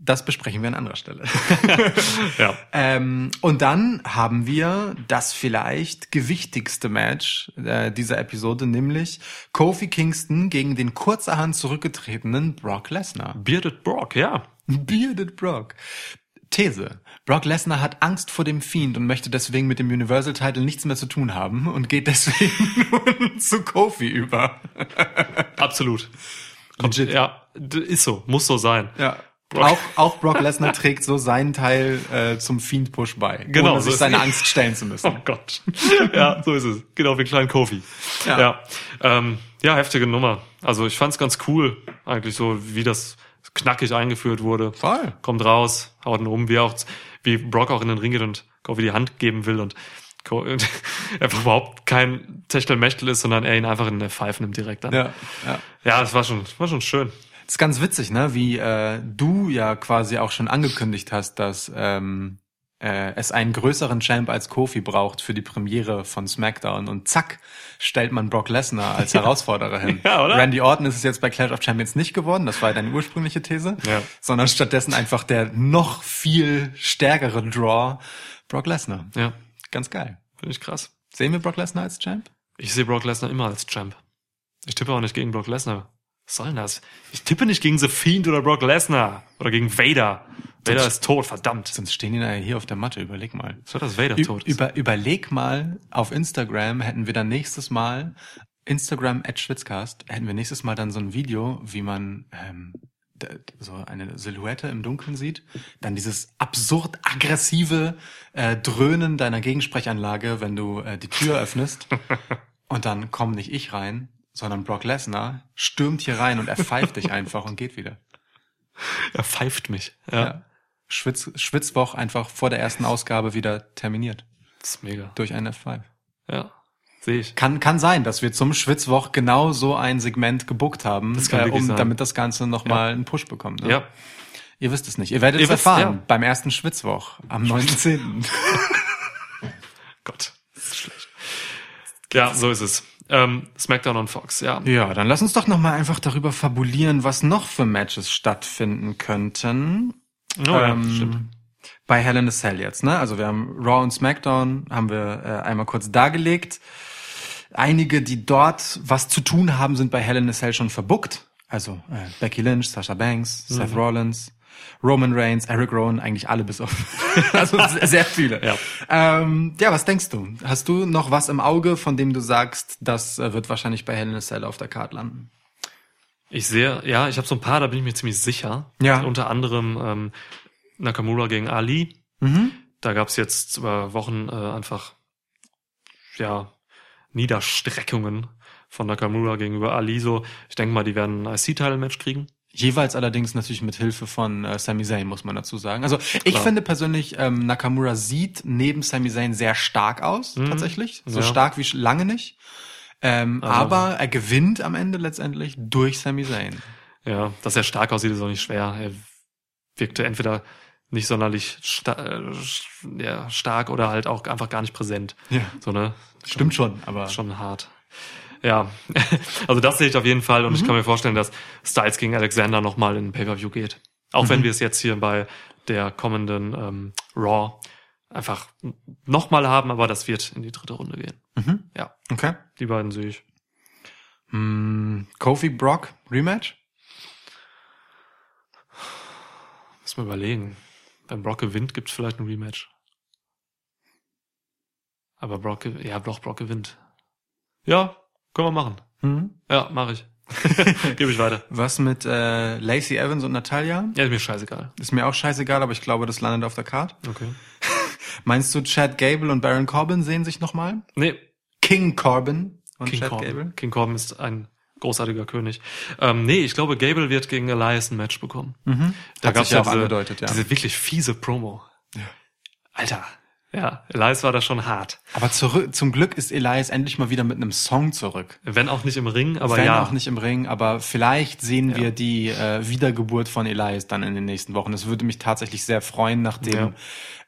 Das besprechen wir an anderer Stelle. Ja. ähm, und dann haben wir das vielleicht gewichtigste Match äh, dieser Episode, nämlich Kofi Kingston gegen den kurzerhand zurückgetretenen Brock Lesnar. Bearded Brock, ja. Bearded Brock. These. Brock Lesnar hat Angst vor dem Fiend und möchte deswegen mit dem Universal Title nichts mehr zu tun haben und geht deswegen nun zu Kofi über. Absolut. Legit. Ja, ist so, muss so sein. Ja. Brock- Auch, auch Brock Lesnar trägt so seinen Teil äh, zum Fiend-Push bei, Genau, ohne so sich seine Angst stellen zu müssen. Oh Gott. ja, so ist es. Genau wie kleinen Kofi. Ja. Ja. Ja, ähm, ja heftige Nummer. Also ich fand's ganz cool, eigentlich so, wie das knackig eingeführt wurde. Voll. Kommt raus, haut ihn um, wie auch, wie Brock auch in den Ring geht und Kofi die Hand geben will und einfach überhaupt kein Techtelmechtel ist, sondern er ihn einfach in der Pfeife nimmt direkt an. Ja, ja. ja das war schon, war schon schön. Das ist ganz witzig, ne? Wie äh, du ja quasi auch schon angekündigt hast, dass ähm, äh, es einen größeren Champ als Kofi braucht für die Premiere von SmackDown und zack stellt man Brock Lesnar als Herausforderer hin. Ja, oder? Randy Orton ist es jetzt bei Clash of Champions nicht geworden, das war ja deine ursprüngliche These, Ja. sondern stattdessen einfach der noch viel stärkere Draw Brock Lesnar. Ja, Ganz geil. finde ich krass. Sehen wir Brock Lesnar als Champ? Ich sehe Brock Lesnar immer als Champ. Ich tippe auch nicht gegen Brock Lesnar. Was soll denn das? Ich tippe nicht gegen The Fiend oder Brock Lesnar. Oder gegen Vader. Vader ist tot, verdammt. Sonst stehen die nachher hier auf der Matte, überleg mal. Was war das Vader Ü tot ist? über, überleg mal, auf Instagram hätten wir dann nächstes Mal, Instagram at Schwitzcast, hätten wir nächstes Mal dann so ein Video, wie man ähm, so eine Silhouette im Dunkeln sieht, dann dieses absurd aggressive äh, Dröhnen deiner Gegensprechanlage, wenn du äh, die Tür öffnest und dann komm nicht ich rein, sondern Brock Lesnar stürmt hier rein und er pfeift dich einfach und geht wieder. Er pfeift mich. Ja. Ja. Schwitz, Schwitzwoch einfach vor der ersten Ausgabe wieder terminiert Das ist mega. durch ein F5. Ja. Sehe ich. Kann, kann sein, dass wir zum Schwitzwoch genau so ein Segment gebuckt haben, Das kann äh, um, sein. damit das Ganze nochmal einen Push bekommt. Ne? Ja. Ihr wisst es nicht. Ihr werdet Ihr es wisst, erfahren ja. beim ersten Schwitzwoch am 9.10. Gott. Das ist schlecht. Ja, so ist es. Ähm, Smackdown on Fox, ja. ja, dann lass uns doch nochmal einfach darüber fabulieren, was noch für Matches stattfinden könnten. Oh, ja, Ähm, stimmt. bei Hell in a Cell jetzt, ne? Also wir haben Raw und SmackDown, haben wir äh, einmal kurz dargelegt. Einige, die dort was zu tun haben, sind bei Hell in a Cell schon verbuckt. Also äh, Becky Lynch, Sasha Banks, Seth Mhm. Rollins, Roman Reigns, Eric Rowan, eigentlich alle bis auf. also sehr- viele. Ja. Ähm, ja, was denkst du? Hast du noch was im Auge, von dem du sagst, das äh, wird wahrscheinlich bei Hell in a Cell auf der Karte landen? Ich sehe, ja, ich habe so ein paar, da bin ich mir ziemlich sicher. Ja. Unter anderem ähm, Nakamura gegen Ali. Mhm. Da gab's jetzt über Wochen äh, einfach ja Niederstreckungen von Nakamura gegenüber Ali. So, ich denke mal, die werden ein IC-Title-Match kriegen. Jeweils allerdings natürlich mit Hilfe von äh, Sami Zayn, muss man dazu sagen. Also ich Klar. finde persönlich, ähm, Nakamura sieht neben Sami Zayn sehr stark aus, tatsächlich. So Mhm. Ja. stark wie lange nicht. Ähm, Aber- aber er gewinnt am Ende letztendlich durch Sami Zayn. Ja, dass er stark aussieht, ist auch nicht schwer. Er wirkte entweder nicht sonderlich sta äh, ja, stark oder halt auch einfach gar nicht präsent. Ja. So, ne? Stimmt schon, aber Schon hart. Ja, also das sehe ich auf jeden Fall und ich Mhm. kann mir vorstellen, dass Styles gegen Alexander nochmal in Pay-Per-View geht. Auch Mhm. wenn wir es jetzt hier bei der kommenden ähm, Raw einfach nochmal haben, aber das wird in die dritte Runde gehen. Mhm. Ja, okay. die beiden sehe ich. Hm, Kofi Brock Rematch? Muss mal überlegen. Wenn Brock gewinnt, gibt es vielleicht ein Rematch. Aber Brock, ja, doch, Brock gewinnt. Ja, können wir machen. Mhm. Ja, mache ich. Gebe ich weiter. Was mit äh, Lacey Evans und Natalia? Ja, ist mir scheißegal. Ist mir auch scheißegal, aber ich glaube, das landet auf der Card. Okay. Meinst du, Chad Gable und Baron Corbin sehen sich nochmal? Nee, King Corbin und King Chad Corbin. Gable? King Corbin ist ein großartiger König. Ähm, nee, ich glaube, Gable wird gegen Elias ein Match bekommen. Mhm. Da gab's sich ja auch diese, angedeutet, ja. diese wirklich fiese Promo. Alter. Ja, Elias war da schon hart. Aber zurück, zum Glück ist Elias endlich mal wieder mit einem Song zurück. Wenn auch nicht im Ring, aber Wenn ja. auch nicht im Ring, aber vielleicht sehen Ja. wir die äh, Wiedergeburt von Elias dann in den nächsten Wochen. Das würde mich tatsächlich sehr freuen, nachdem Ja.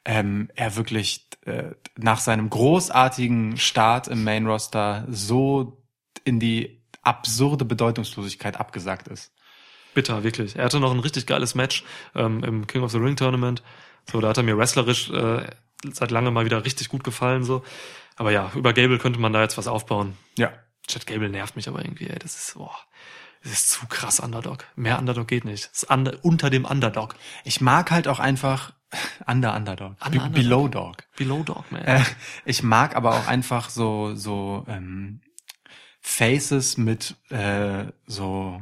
ähm, er wirklich äh, nach seinem großartigen Start im Main Roster so in die absurde Bedeutungslosigkeit abgesagt ist. Bitter, wirklich. Er hatte noch ein richtig geiles Match ähm, im King of the Ring Tournament. So, da hat er mir wrestlerisch äh, seit langem mal wieder richtig gut gefallen. so. Aber ja, über Gable könnte man da jetzt was aufbauen. Ja. Chad Gable nervt mich aber irgendwie, ey. Das ist, boah, das ist zu krass Underdog. Mehr Underdog geht nicht. Das ist under, unter dem Underdog. Ich mag halt auch einfach Under Underdog. Under Be Underdog. Below Dog. Below Dog, man. Äh, ich mag aber auch einfach so so ähm, Faces mit äh, so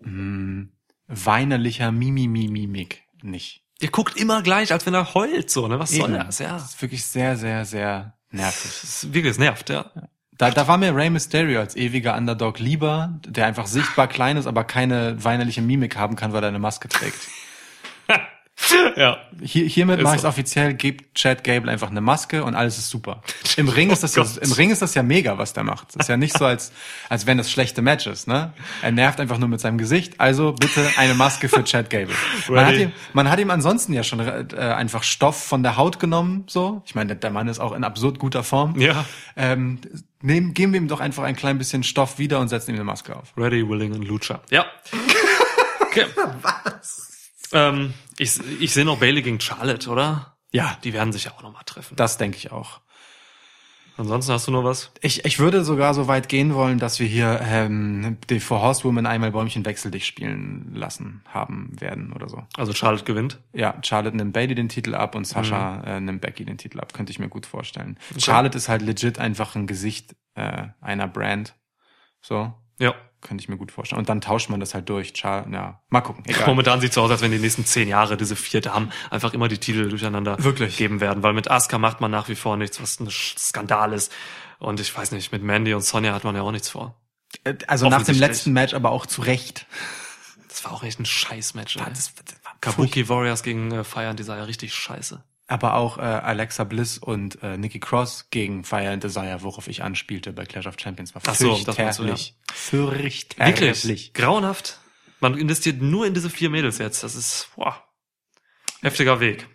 mh, weinerlicher Mimimi-Mimik nicht. Ihr guckt immer gleich, als wenn er heult, so, ne? Was soll Eben. das? Ja. Das ist wirklich sehr, sehr, sehr nervig. Das ist wirklich, es nervt, ja. Da, da war mir Rey Mysterio als ewiger Underdog lieber, der einfach sichtbar klein ist, aber keine weinerliche Mimik haben kann, weil er eine Maske trägt. Ja. Hier, hiermit Ist mache ich es so. offiziell, gibt Chad Gable einfach eine Maske und alles ist super. Im Ring ist das Oh ja, Gott. im Ring ist das ja mega, was der macht. Das ist ja nicht so, als, als wenn das schlechte Matches, ne? Er nervt einfach nur mit seinem Gesicht, also bitte eine Maske für Chad Gable. Man hat ihm, man hat ihm ansonsten ja schon äh, einfach Stoff von der Haut genommen, so. Ich meine, der Mann ist auch in absurd guter Form. Ja. Ähm, nehmen, geben wir ihm doch einfach ein klein bisschen Stoff wieder und setzen ihm eine Maske auf. Ready, Willing und Lucha. Ja. Okay. Was? Ähm, ich, ich sehe noch Bailey gegen Charlotte, oder? Ja, Die werden sich ja auch noch mal treffen. das denke ich auch. Ansonsten hast du noch was? Ich, ich würde sogar so weit gehen wollen, dass wir hier ähm, die Four Horsewomen einmal Bäumchen wechsel dich spielen lassen haben werden oder so. Also Charlotte gewinnt. Ja, Charlotte nimmt Bailey den Titel ab und Sascha äh, nimmt Becky den Titel ab. Könnte ich mir gut vorstellen. Charlotte ist halt legit einfach ein Gesicht äh, einer Brand. So, Ja. Könnte ich mir gut vorstellen. Und dann tauscht man das halt durch. Char ja, mal gucken. Egal. Momentan sieht es so aus, als wenn die nächsten zehn Jahre diese vier Damen einfach immer die Titel durcheinander Wirklich? geben werden. Weil mit Asuka macht man nach wie vor nichts, was ein Skandal ist. Und ich weiß nicht, mit Mandy und Sonja hat man ja auch nichts vor. Äh, Also nach dem letzten Match aber auch zu Recht. Das war auch echt ein Scheiß-Match. Kabuki Warriors gegen äh, Fire and Desire, richtig scheiße. Aber auch äh, Alexa Bliss und äh, Nikki Cross gegen Fire and Desire, worauf ich anspielte bei Clash of Champions, war Ach so, das meinst du, fürchterlich. Fürchterlich. Wirklich? Grauenhaft? Man investiert nur in diese vier Mädels jetzt. Das ist, boah, heftiger Weg.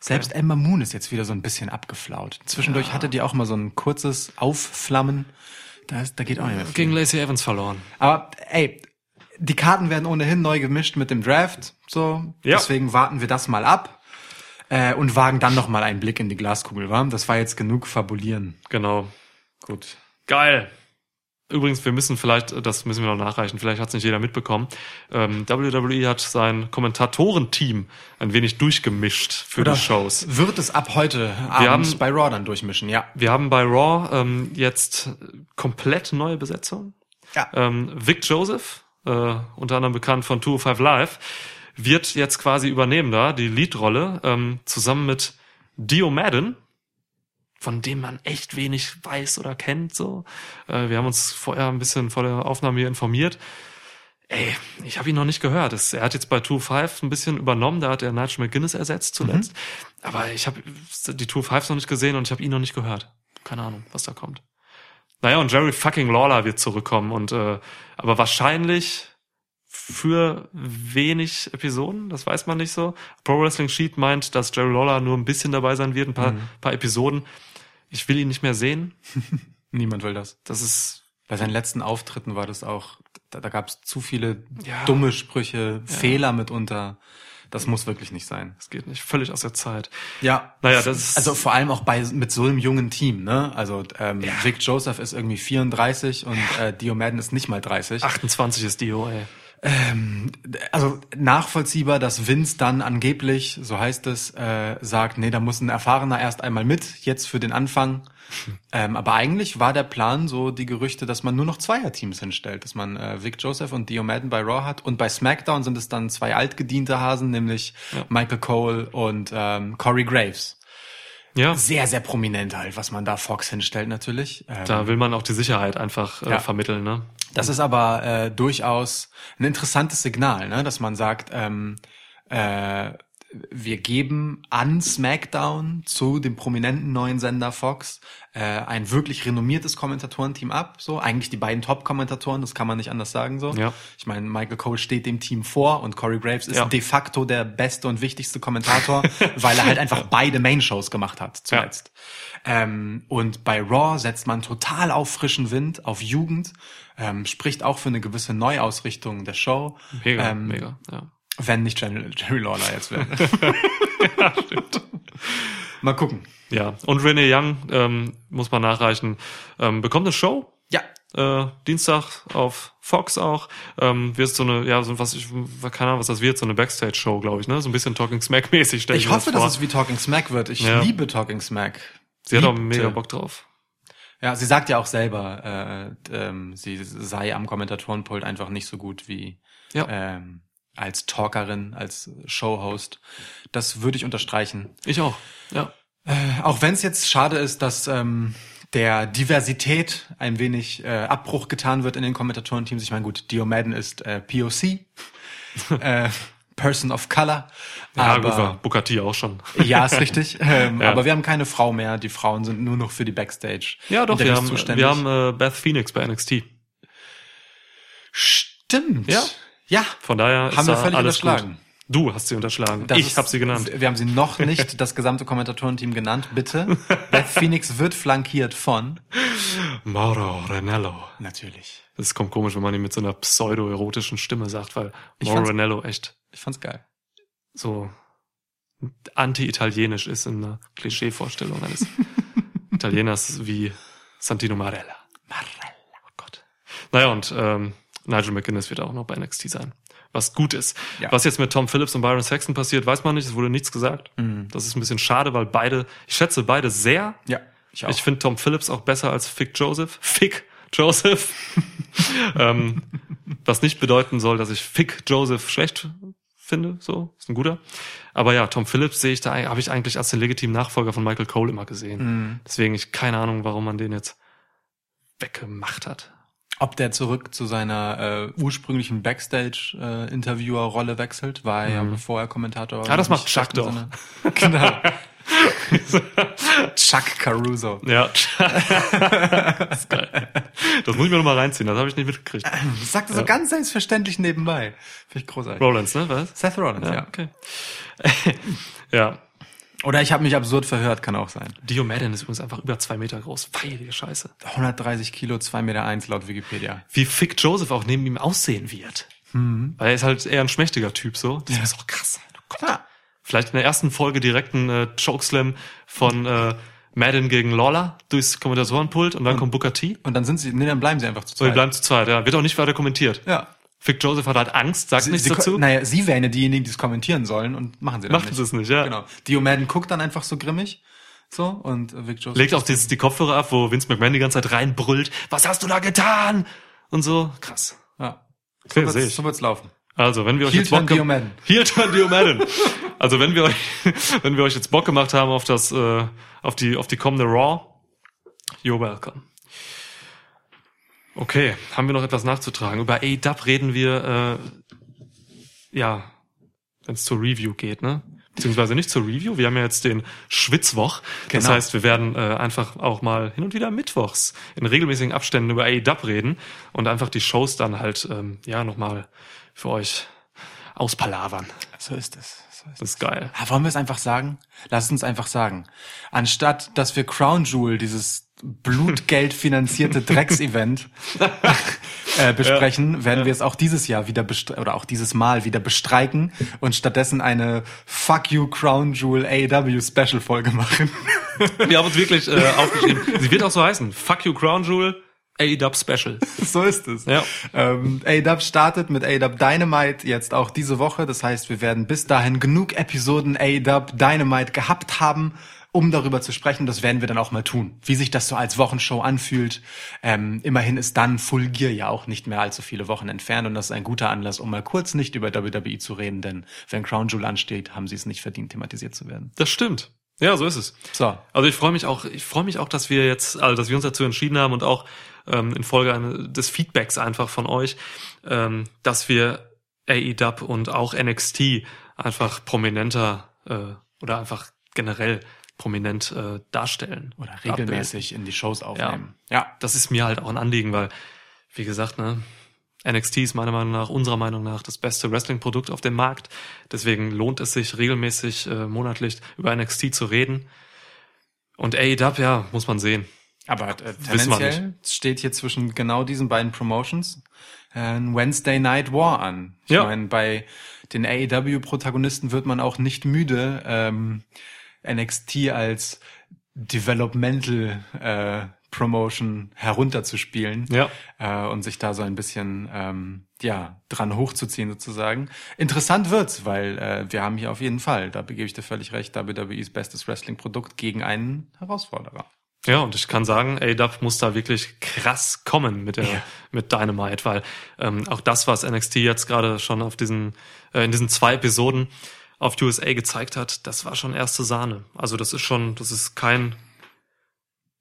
Selbst Emma Moon ist jetzt wieder so ein bisschen abgeflaut. Zwischendurch hatte die auch mal so ein kurzes Aufflammen. Da, ist, da geht auch nicht mehr viel. Gegen Lacey Evans verloren. Aber ey, die Karten werden ohnehin neu gemischt mit dem Draft. So, Ja. deswegen warten wir das mal ab äh, und wagen dann noch mal einen Blick in die Glaskugel. Wa? Das war jetzt genug fabulieren. Genau. Gut. Geil. Übrigens, wir müssen vielleicht, das müssen wir noch nachreichen, vielleicht hat es nicht jeder mitbekommen. Ähm, WWE hat sein Kommentatorenteam ein wenig durchgemischt für die Shows. Wird es ab heute abends haben- bei Raw dann durchmischen? Ja. Wir haben bei Raw ähm, jetzt komplett neue Besetzung. Ja. Ähm, Vic Joseph, äh, unter anderem bekannt von 205 Live, wird jetzt quasi übernehmen da, die Leadrolle, ähm, zusammen mit Dio Madden, von dem man echt wenig weiß oder kennt. So, äh, Wir haben uns vorher ein bisschen vor der Aufnahme hier informiert. Ey, ich habe ihn noch nicht gehört. Das, er hat jetzt bei 2-5 ein bisschen übernommen, da hat er Nigel McGuinness ersetzt zuletzt. Aber ich habe die 2-5s noch nicht gesehen und ich habe ihn noch nicht gehört. Keine Ahnung, was da kommt. Naja, und Jerry fucking Lawler wird zurückkommen und äh, aber wahrscheinlich für wenig Episoden, das weiß man nicht so. Pro Wrestling Sheet meint, dass Jerry Lawler nur ein bisschen dabei sein wird, ein paar, paar Episoden. Ich will ihn nicht mehr sehen. Niemand will das. Das ist Bei seinen letzten Auftritten war das auch, da, da gab es zu viele Ja. dumme Sprüche, Fehler mitunter. Das muss wirklich nicht sein. Das geht nicht. Völlig aus der Zeit. Ja. Naja, das ist- Also vor allem auch bei mit so einem jungen Team, ne? Also ähm, Vic Joseph ist irgendwie 34 und äh, Dio Madden ist nicht mal 30. 28 ist Dio, ey. Also nachvollziehbar, dass Vince dann angeblich, so heißt es, äh, sagt, nee, da muss ein Erfahrener erst einmal mit, jetzt für den Anfang. ähm, aber eigentlich war der Plan so die Gerüchte, dass man nur noch Zweierteams hinstellt, dass man äh, Vic Joseph und Dio Madden bei Raw hat und bei SmackDown sind es dann zwei altgediente Hasen, nämlich Michael Cole und ähm, Corey Graves. Ja, Sehr, sehr prominent halt, was man da Fox hinstellt natürlich. Ähm, da will man auch die Sicherheit einfach äh, Ja. vermitteln, ne? Das ist aber äh, durchaus ein interessantes Signal, ne? dass man sagt, ähm, äh, wir geben an SmackDown zu dem prominenten neuen Sender Fox äh, ein wirklich renommiertes Kommentatorenteam ab. So eigentlich die beiden Top-Kommentatoren, das kann man nicht anders sagen. So, Ja. ich meine, Michael Cole steht dem Team vor und Corey Graves ist Ja. de facto der beste und wichtigste Kommentator, weil er halt einfach beide Main-Shows gemacht hat zuletzt. Ähm, und bei Raw setzt man total auf frischen Wind, auf Jugend, ähm, spricht auch für eine gewisse Neuausrichtung der Show. Mega, ähm, mega, ja. Wenn nicht Jerry, Jerry Lawler jetzt wäre. Mal gucken. Ja, und Renee Young, ähm, muss man nachreichen, ähm, bekommt eine Show, Ja, äh, Dienstag auf Fox auch, ähm, wird so eine, ja, so was, ich, keine Ahnung, was das wird, so eine Backstage-Show, glaube ich, ne, so ein bisschen Talking Smack-mäßig, stell ich, ich hoffe, das dass es wie Talking Smack wird. Ich Ja. liebe Talking Smack. Sie hat auch Liebte. mega Bock drauf. Ja, sie sagt ja auch selber, äh, ähm, sie sei am Kommentatorenpult einfach nicht so gut wie Ja. ähm, als Talkerin, als Showhost. Das würde ich unterstreichen. Ich auch, ja. Auch wenn es jetzt schade ist, dass ähm, der Diversität ein wenig äh, Abbruch getan wird in den Kommentatorenteams. Ich meine, gut, Dio Madden ist äh, POC, äh, Person of Color. Ja, aber, Booker T auch schon. ja, ist richtig. Ähm, Ja. Aber wir haben keine Frau mehr. Die Frauen sind nur noch für die Backstage. Ja, doch, wir haben, zuständig. wir haben äh, Beth Phoenix bei NXT. Stimmt. Ja. Ja. Von daher Haben wir völlig alles unterschlagen. gut. Du hast sie unterschlagen. Das ich habe sie genannt. Wir haben sie noch nicht das gesamte Kommentatorenteam genannt, bitte. Beth Phoenix wird flankiert von. Mauro Ranello. Natürlich. Das kommt komisch, wenn man ihn mit so einer pseudo-erotischen Stimme sagt, weil Mauro Ranello echt Ich fand's geil. so anti-italienisch ist in einer Klischeevorstellung eines Italieners wie Santino Marella. Marella. Oh Gott. Naja, und ähm, Nigel McGuinness wird auch noch bei NXT sein. Was gut ist. Ja. Was jetzt mit Tom Phillips und Byron Saxon passiert, weiß man nicht. Es wurde nichts gesagt. Das ist ein bisschen schade, weil beide, ich schätze beide sehr. Ja, ich auch. Ich finde Tom Phillips auch besser als Fick Joseph. Fick Joseph. ähm, was nicht bedeuten soll, dass ich Fick Joseph schlecht finde. So, ist ein guter. Aber ja, Tom Phillips sehe ich da, habe ich eigentlich als den legitimen Nachfolger von Michael Cole immer gesehen. Mhm. Deswegen ich keine Ahnung, warum man den jetzt weggemacht hat. Ob der zurück zu seiner äh, ursprünglichen Backstage-Interviewer-Rolle wechselt, war er ja bevor er Kommentator war. Mhm. Ah, das macht Chuck doch. Genau. Chuck Caruso. Ja. das ist geil. Das muss ich mir noch mal reinziehen, das habe ich nicht mitgekriegt. Das sagte so ganz selbstverständlich nebenbei. Finde ich großartig. Rollins, ne? Was? Seth Rollins, ja. Ja, okay. ja. Oder ich habe mich absurd verhört, kann auch sein. Dio Madden ist übrigens einfach über zwei Meter groß. Heilige Scheiße. 130 Kilo, 2,1 Meter eins laut Wikipedia. wie Fick Joseph auch neben ihm aussehen wird. Weil er ist halt eher ein schmächtiger Typ so. Das ist auch krass. Oh. Ja. Vielleicht in der ersten Folge direkt ein äh, Chokeslam von äh, Madden gegen Lawler durchs Kommentatorenpult und dann kommt Booker T. Und dann sind sie, nee, dann bleiben sie einfach zu So, die zweit. bleiben zu zweit, ja. Wird auch nicht weiter kommentiert. Ja. Fick Joseph hat halt Angst, sagt Sie, nichts sie, dazu. Naja, sie wären ja diejenigen, die es kommentieren sollen und machen sie dann Machen sie es nicht, ja. Genau. Dio Madden guckt dann einfach so grimmig. So, und Vic Joseph. Legt auch dieses, die Kopfhörer ab, wo Vince McMahon die ganze Zeit reinbrüllt. Was hast du da getan? Und so. Krass. Ja. Okay, So wird's, so wird's laufen. Also, wenn wir euch Heel jetzt Bock Dio Madden. Heel turn Dio Madden. Also, wenn wir euch, wenn wir euch jetzt Bock gemacht haben auf das, äh, auf die, auf die kommende Raw, you're welcome. Okay, haben wir noch etwas nachzutragen? Über A-Dub reden wir, äh, ja, wenn es zur Review geht, ne? Beziehungsweise nicht zur Review. Wir haben ja jetzt den Schwitzwoch. Das Genau. heißt, wir werden äh, einfach auch mal hin und wieder mittwochs in regelmäßigen Abständen über A-Dub reden und einfach die Shows dann halt, ähm, ja, nochmal für euch auspalavern. So ist es. So ist es. Das ist geil. Ah, wollen wir es einfach sagen? Lass uns einfach sagen. Anstatt, dass wir Crown Jewel, dieses blutgeldfinanzierte Drecksevent, äh, besprechen, werden wir es auch dieses Jahr wieder oder auch dieses Mal wieder bestreiken und stattdessen eine Fuck You Crown Jewel AEW Special Folge machen. Wir haben uns wirklich äh, aufgeschrieben. Sie wird auch so heißen. Fuck you Crown Jewel A-Dub Special. So ist es. Ja. Ähm, A-Dub startet mit A-Dub Dynamite jetzt auch diese Woche. Das heißt, wir werden bis dahin genug Episoden A-Dub Dynamite gehabt haben, um darüber zu sprechen. Das werden wir dann auch mal tun. Wie sich das so als Wochenshow anfühlt. Ähm, immerhin ist dann Full Gear ja auch nicht mehr allzu viele Wochen entfernt und das ist ein guter Anlass, um mal kurz nicht über WWE zu reden, denn wenn Crown Jewel ansteht, haben sie es nicht verdient, thematisiert zu werden. Das stimmt. Ja, so ist es. So. Also ich freue mich auch, ich freue mich auch, dass wir jetzt, also dass wir uns dazu entschieden haben und auch ähm, in Folge eine, des Feedbacks einfach von euch, ähm, dass wir AEW und auch NXT einfach prominenter äh, oder einfach generell prominent äh, darstellen. Oder regelmäßig in die Shows aufnehmen. Ja. Das ist mir halt auch ein Anliegen, weil, wie gesagt, ne, NXT ist meiner Meinung nach, unserer Meinung nach, das beste Wrestling-Produkt auf dem Markt. Deswegen lohnt es sich regelmäßig äh, monatlich über NXT zu reden. Und AEW, ja, muss man sehen. Aber äh, tendenziell steht hier zwischen genau diesen beiden Promotions äh, ein Wednesday Night War an. Ich Ja. meine, bei den AEW-Protagonisten wird man auch nicht müde, ähm, NXT als Developmental äh, Promotion herunterzuspielen Ja. äh, und sich da so ein bisschen ähm, ja dran hochzuziehen sozusagen. Interessant wird's, weil äh, wir haben hier auf jeden Fall, da begebe ich dir völlig recht, WWEs bestes Wrestling-Produkt gegen einen Herausforderer. Ja, und ich kann sagen, AW muss da wirklich krass kommen mit der Ja. mit Dynamite, weil ähm, auch das, was NXT jetzt gerade schon auf diesen äh, in diesen zwei Episoden auf USA gezeigt hat, das war schon erste Sahne. Also das ist schon, das ist kein,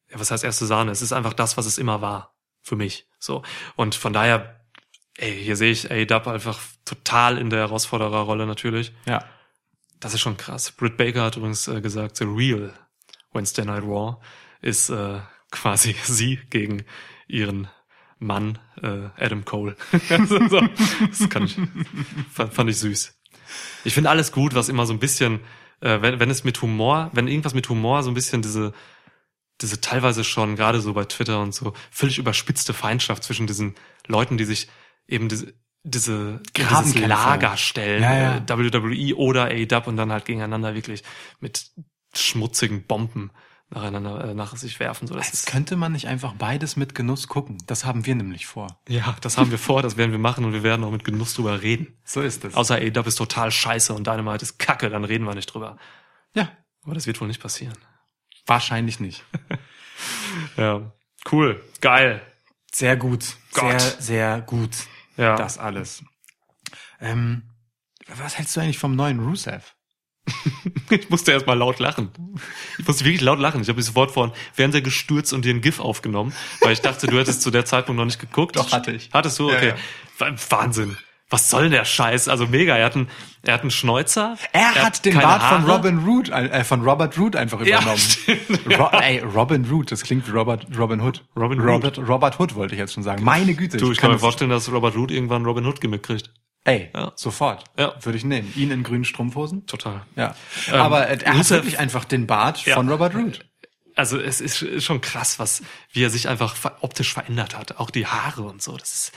ja, was heißt erste Sahne? Es ist einfach das, was es immer war für mich. So und von daher, ey, hier sehe ich AW einfach total in der Herausfordererrolle natürlich. Ja. Das ist schon krass. Britt Baker hat übrigens äh, gesagt, the real Wednesday Night Raw ist äh, quasi sie gegen ihren Mann äh, Adam Cole. So, das kann ich, fand, fand ich süß. Ich finde alles gut, was immer so ein bisschen, äh, wenn, wenn es mit Humor, wenn irgendwas mit Humor so ein bisschen diese diese teilweise schon gerade so bei Twitter und so völlig überspitzte Feindschaft zwischen diesen Leuten, die sich eben diese diese dieses. Lager stellen, Ja, ja. Äh, WWE oder AEW und dann halt gegeneinander wirklich mit schmutzigen Bomben nacheinander äh, nach sich werfen. So, das Als ist, könnte man nicht einfach beides mit Genuss gucken. Das haben wir nämlich vor. ja, das haben wir vor, das werden wir machen und wir werden auch mit Genuss drüber reden. So ist es. Außer AEW ist total scheiße und Dynamite ist kacke, dann reden wir nicht drüber. ja, Aber das wird wohl nicht passieren. wahrscheinlich nicht. Ja, cool, geil. Sehr gut. Gott. Sehr, sehr gut. Ja. Das alles. Ähm, was hältst du eigentlich vom neuen Rusev? Ich musste erst mal laut lachen. Ich musste wirklich laut lachen. Ich habe mich sofort vor den Fernseher gestürzt und dir ein GIF aufgenommen, weil ich dachte, du hättest zu der Zeitpunkt noch nicht geguckt. Doch, hatte ich. Hattest du? Ja, Okay. ja. Wa- Wahnsinn. Was soll denn der Scheiß? Also mega. Er hat einen, er hat einen Schnäuzer. Er, hat den Bart von Haare. Robin Root, äh, von Robert Root einfach Ja, übernommen. stimmt. Ro ey, Robin Root, das klingt wie Robert, Robin Hood. Robin. Robert, Robert Hood wollte ich jetzt schon sagen. Meine Güte. Du, ich kann kann mir vorstellen, dass Robert Root irgendwann Robin Hood Gimmick kriegt. Ey, Ja. sofort. Ja. Würde ich nehmen. Ihn in grünen Strumpfhosen? Total. Ja. Ähm, Aber äh, er hat wirklich einfach den Bart Ja. von Robert Root. Also es ist schon krass, was, wie er sich einfach optisch verändert hat. Auch die Haare und so. Das ist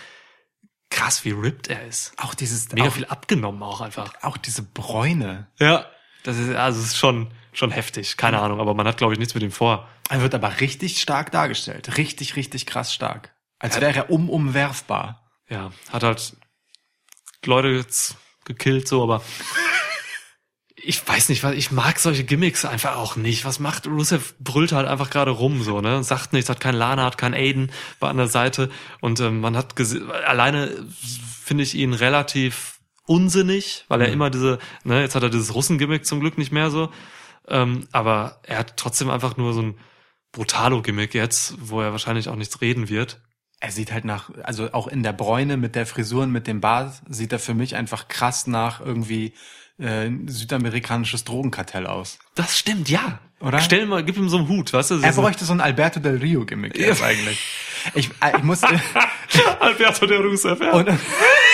krass, wie ripped er ist. Auch dieses, Mega auch, viel abgenommen auch einfach. auch diese Bräune. Ja. Das ist, also es ist schon, schon heftig. Keine Ahnung, aber man hat, glaube ich, nichts mit ihm vor. Er wird aber richtig stark dargestellt. Richtig, richtig krass stark. Als wäre er umumwerfbar. Ja, hat halt Leute jetzt gekillt, so, aber ich weiß nicht, was, ich mag solche Gimmicks einfach auch nicht. Was macht Rusev? Brüllt halt einfach gerade rum, so, ne? Sagt nichts, hat keinen Lana, hat keinen Aiden, war an der Seite und ähm, man hat alleine finde ich ihn relativ unsinnig, weil er immer diese, ne, jetzt hat er dieses Russen-Gimmick zum Glück nicht mehr so, ähm, aber er hat trotzdem einfach nur so ein Brutalo-Gimmick jetzt, wo er wahrscheinlich auch nichts reden wird. Er sieht halt nach, also auch in der Bräune mit der Frisur und mit dem Bart sieht er für mich einfach krass nach irgendwie äh, südamerikanisches Drogenkartell aus. Das stimmt, ja. Oder? Stell mal, gib ihm so einen Hut, weißt du? Er bräuchte so ein Alberto del Rio Gimmick jetzt eigentlich. Ich, äh, ich muss Alberto de Rusev, ja. und,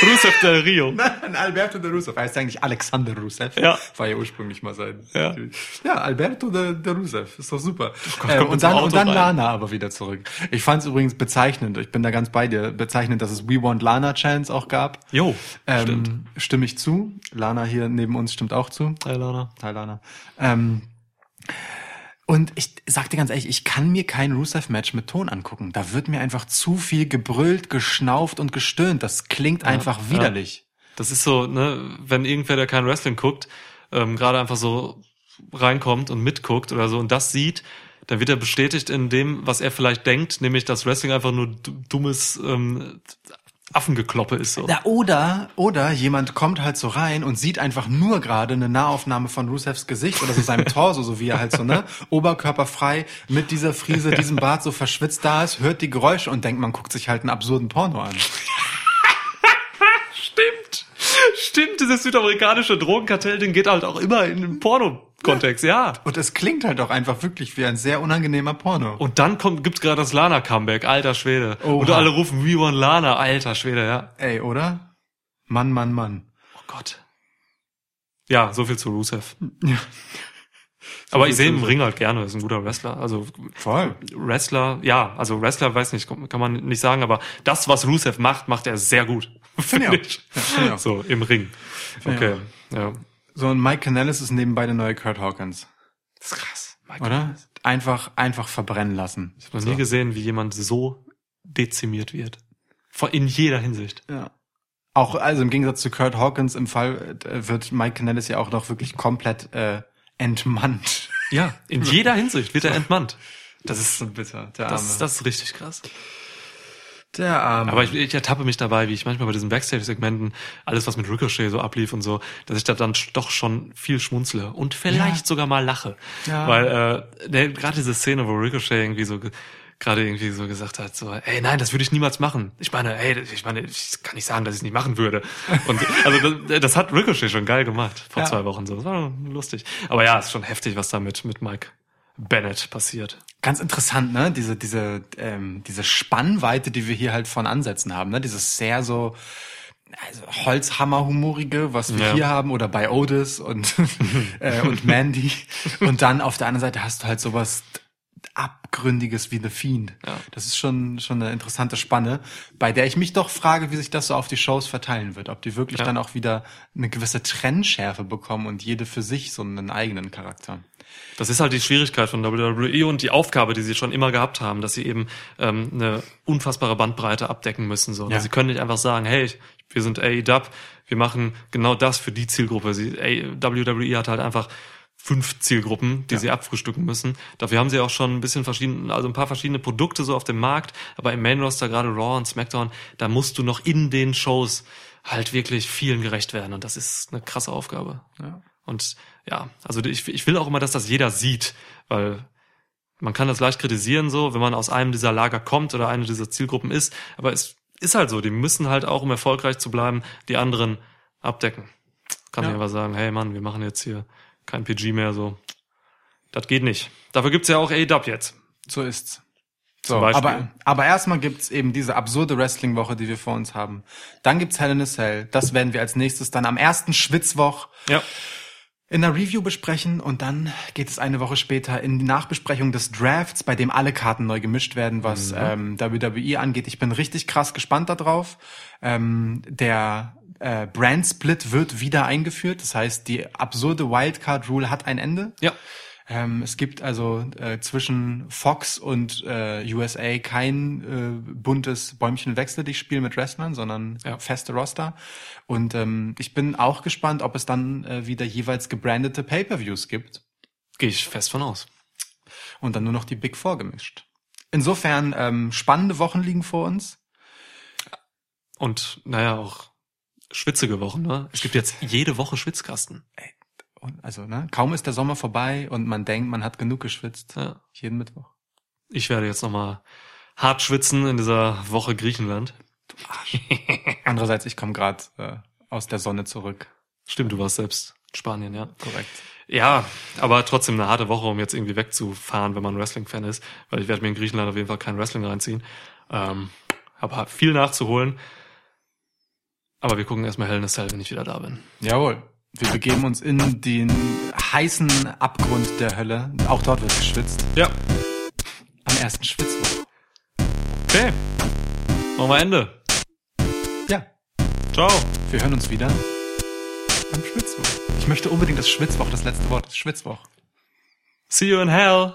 Rusev del Rio. Nein, Alberto de Rusev heißt eigentlich Alexander Rusev. Ja. War ja ursprünglich mal sein. Ja. Ja, Alberto de, de Rusev. Ist doch super. Gott, äh, und dann, und dann rein. Lana aber wieder zurück. Ich fand es übrigens bezeichnend. Ich bin da ganz bei dir. Bezeichnend, dass es We Want Lana Chance auch gab. Jo, Ähm, stimmt. Stimme ich zu. Lana hier neben uns stimmt auch zu. Hi, Lana. Hi Lana. Ähm, und ich sag dir ganz ehrlich, ich kann mir kein Rusev-Match mit Ton angucken. Da wird mir einfach zu viel gebrüllt, geschnauft und gestöhnt. Das klingt einfach ja. widerlich. Das ist so, ne, wenn irgendwer, der kein Wrestling guckt, ähm, gerade einfach so reinkommt und mitguckt oder so und das sieht, dann wird er bestätigt in dem, was er vielleicht denkt, nämlich, dass Wrestling einfach nur dummes ähm, Affengekloppe ist. So. Ja, oder, oder jemand kommt halt so rein und sieht einfach nur gerade eine Nahaufnahme von Rusevs Gesicht oder so seinem Torso, so wie er halt so, ne, oberkörperfrei mit dieser Frise, diesem Bart so verschwitzt da ist, hört die Geräusche und denkt, man guckt sich halt einen absurden Porno an. Stimmt. Dieses südamerikanische Drogenkartell-Ding geht halt auch immer in den Porno-Kontext, ja. Und es klingt halt auch einfach wirklich wie ein sehr unangenehmer Porno. Und dann kommt, gibt's gerade das Lana-Comeback, alter Schwede. Oha. Und alle rufen We want Lana, alter Schwede, ja. Ey, oder? Mann, Mann, Mann. Oh Gott. Ja, so viel zu Rusev. Ja. Aber viel ich sehe im. Ring halt gerne, ist ein guter Wrestler. Also Voll. Wrestler, ja, also Wrestler weiß nicht, kann man nicht sagen, aber das, was Rusev macht, macht er sehr gut. Finde ich. Ja, finde ich auch. So, im Ring. Okay, ja. So, und Mike Canellis ist nebenbei der neue Kurt Hawkins. Das ist krass. Mike Oder? Einfach, einfach verbrennen lassen. Ich habe noch nie gesehen, wie jemand so dezimiert wird. In jeder Hinsicht. Ja. Auch, also im Gegensatz zu Kurt Hawkins im Fall äh, wird Mike Canellis ja auch noch wirklich komplett äh, entmannt. Ja, in jeder Hinsicht wird er entmannt. Das ist, so bitter, der das, ist- das ist richtig krass. Der Arme. Aber ich, ich ertappe mich dabei, wie ich manchmal bei diesen Backstage-Segmenten alles, was mit Ricochet so ablief und so, dass ich da dann doch schon viel schmunzle und vielleicht Ja. sogar mal lache. Ja. Weil äh, ne, gerade diese Szene, wo Ricochet irgendwie so ge- gerade irgendwie so gesagt hat, so, ey, nein, das würde ich niemals machen. Ich meine, ey, ich meine, ich kann nicht sagen, dass ich es nicht machen würde. Und also das, das hat Ricochet schon geil gemacht vor Ja. zwei Wochen so. Das war lustig. Aber ja, ist schon heftig, was da mit, mit Mike Bennett passiert. Ganz interessant, ne? Diese, diese, ähm, diese Spannweite, die wir hier halt von Ansätzen haben, ne? Dieses sehr so also Holzhammer-humorige, was wir Ja. hier haben, oder bei Otis und, äh, und Mandy. Und dann auf der anderen Seite hast du halt sowas Abgründiges wie The Fiend. Ja. Das ist schon, schon eine interessante Spanne, bei der ich mich doch frage, wie sich das so auf die Shows verteilen wird. Ob die wirklich Ja. dann auch wieder eine gewisse Trennschärfe bekommen und jede für sich so einen eigenen Charakter. Das ist halt die Schwierigkeit von WWE und die Aufgabe, die sie schon immer gehabt haben, dass sie eben ähm, eine unfassbare Bandbreite abdecken müssen. So. Ja. Sie können nicht einfach sagen, hey, wir sind AEW, wir machen genau das für die Zielgruppe. Sie, WWE hat halt einfach fünf Zielgruppen, die Ja. sie abfrühstücken müssen. Dafür haben sie auch schon ein bisschen verschiedene, also ein paar verschiedene Produkte so auf dem Markt, aber im Main Roster, gerade Raw und SmackDown, da musst du noch in den Shows halt wirklich vielen gerecht werden und das ist eine krasse Aufgabe. Ja. Und ja, also ich, ich will auch immer, dass das jeder sieht, weil man kann das leicht kritisieren so, wenn man aus einem dieser Lager kommt oder eine dieser Zielgruppen ist, aber es ist halt so, die müssen halt auch, um erfolgreich zu bleiben, die anderen abdecken. Kann Ja. ich einfach sagen, hey Mann, wir machen jetzt hier kein PG mehr, so. Das geht nicht. Dafür gibt's ja auch AEW jetzt. So ist's. So, aber, aber erstmal gibt's eben diese absurde Wrestling-Woche, die wir vor uns haben. Dann gibt's Hell in a Cell. Das werden wir als nächstes dann am ersten Schwitzwoch Ja. In der Review besprechen und dann geht es eine Woche später in die Nachbesprechung des Drafts, bei dem alle Karten neu gemischt werden, was ähm, WWE angeht. Ich bin richtig krass gespannt darauf. Ähm, der äh, Brand Split wird wieder eingeführt. Das heißt, die absurde Wildcard Rule hat ein Ende. Ja. Ähm, es gibt also äh, zwischen Fox und äh, USA kein äh, buntes Bäumchenwechsel, die spielen mit Wrestlern, sondern Ja. feste Roster. Und ähm, ich bin auch gespannt, ob es dann äh, wieder jeweils gebrandete Pay-per-Views gibt Gehe ich fest von aus. und dann nur noch die Big Four gemischt. Insofern ähm, spannende Wochen liegen vor uns. Und naja, auch schwitzige Wochen, ne? Es gibt jetzt jede Woche Schwitzkasten. Und also ne, kaum ist der Sommer vorbei und man denkt, man hat genug geschwitzt. Ja. Jeden Mittwoch. Ich werde jetzt nochmal hart schwitzen in dieser Woche Griechenland. Andererseits, ich komme gerade äh, aus der Sonne zurück. Stimmt, du warst selbst in Spanien, ja. Korrekt. Ja, aber trotzdem eine harte Woche, um jetzt irgendwie wegzufahren, wenn man Wrestling-Fan ist, weil ich werde mir in Griechenland auf jeden Fall kein Wrestling reinziehen. Ähm, aber viel nachzuholen. Aber wir gucken erstmal Hell in a Cell, wenn ich wieder da bin. Jawohl. Wir begeben uns in den heißen Abgrund der Hölle. Auch dort wird geschwitzt. Ja. Am ersten Schwitzwoch. Okay. Machen wir Ende. Ja, Ciao. wir hören uns wieder am Schwitzwoch. Ich möchte unbedingt das Schwitzwoch, das letzte Wort ist Schwitzwoch. See you in hell.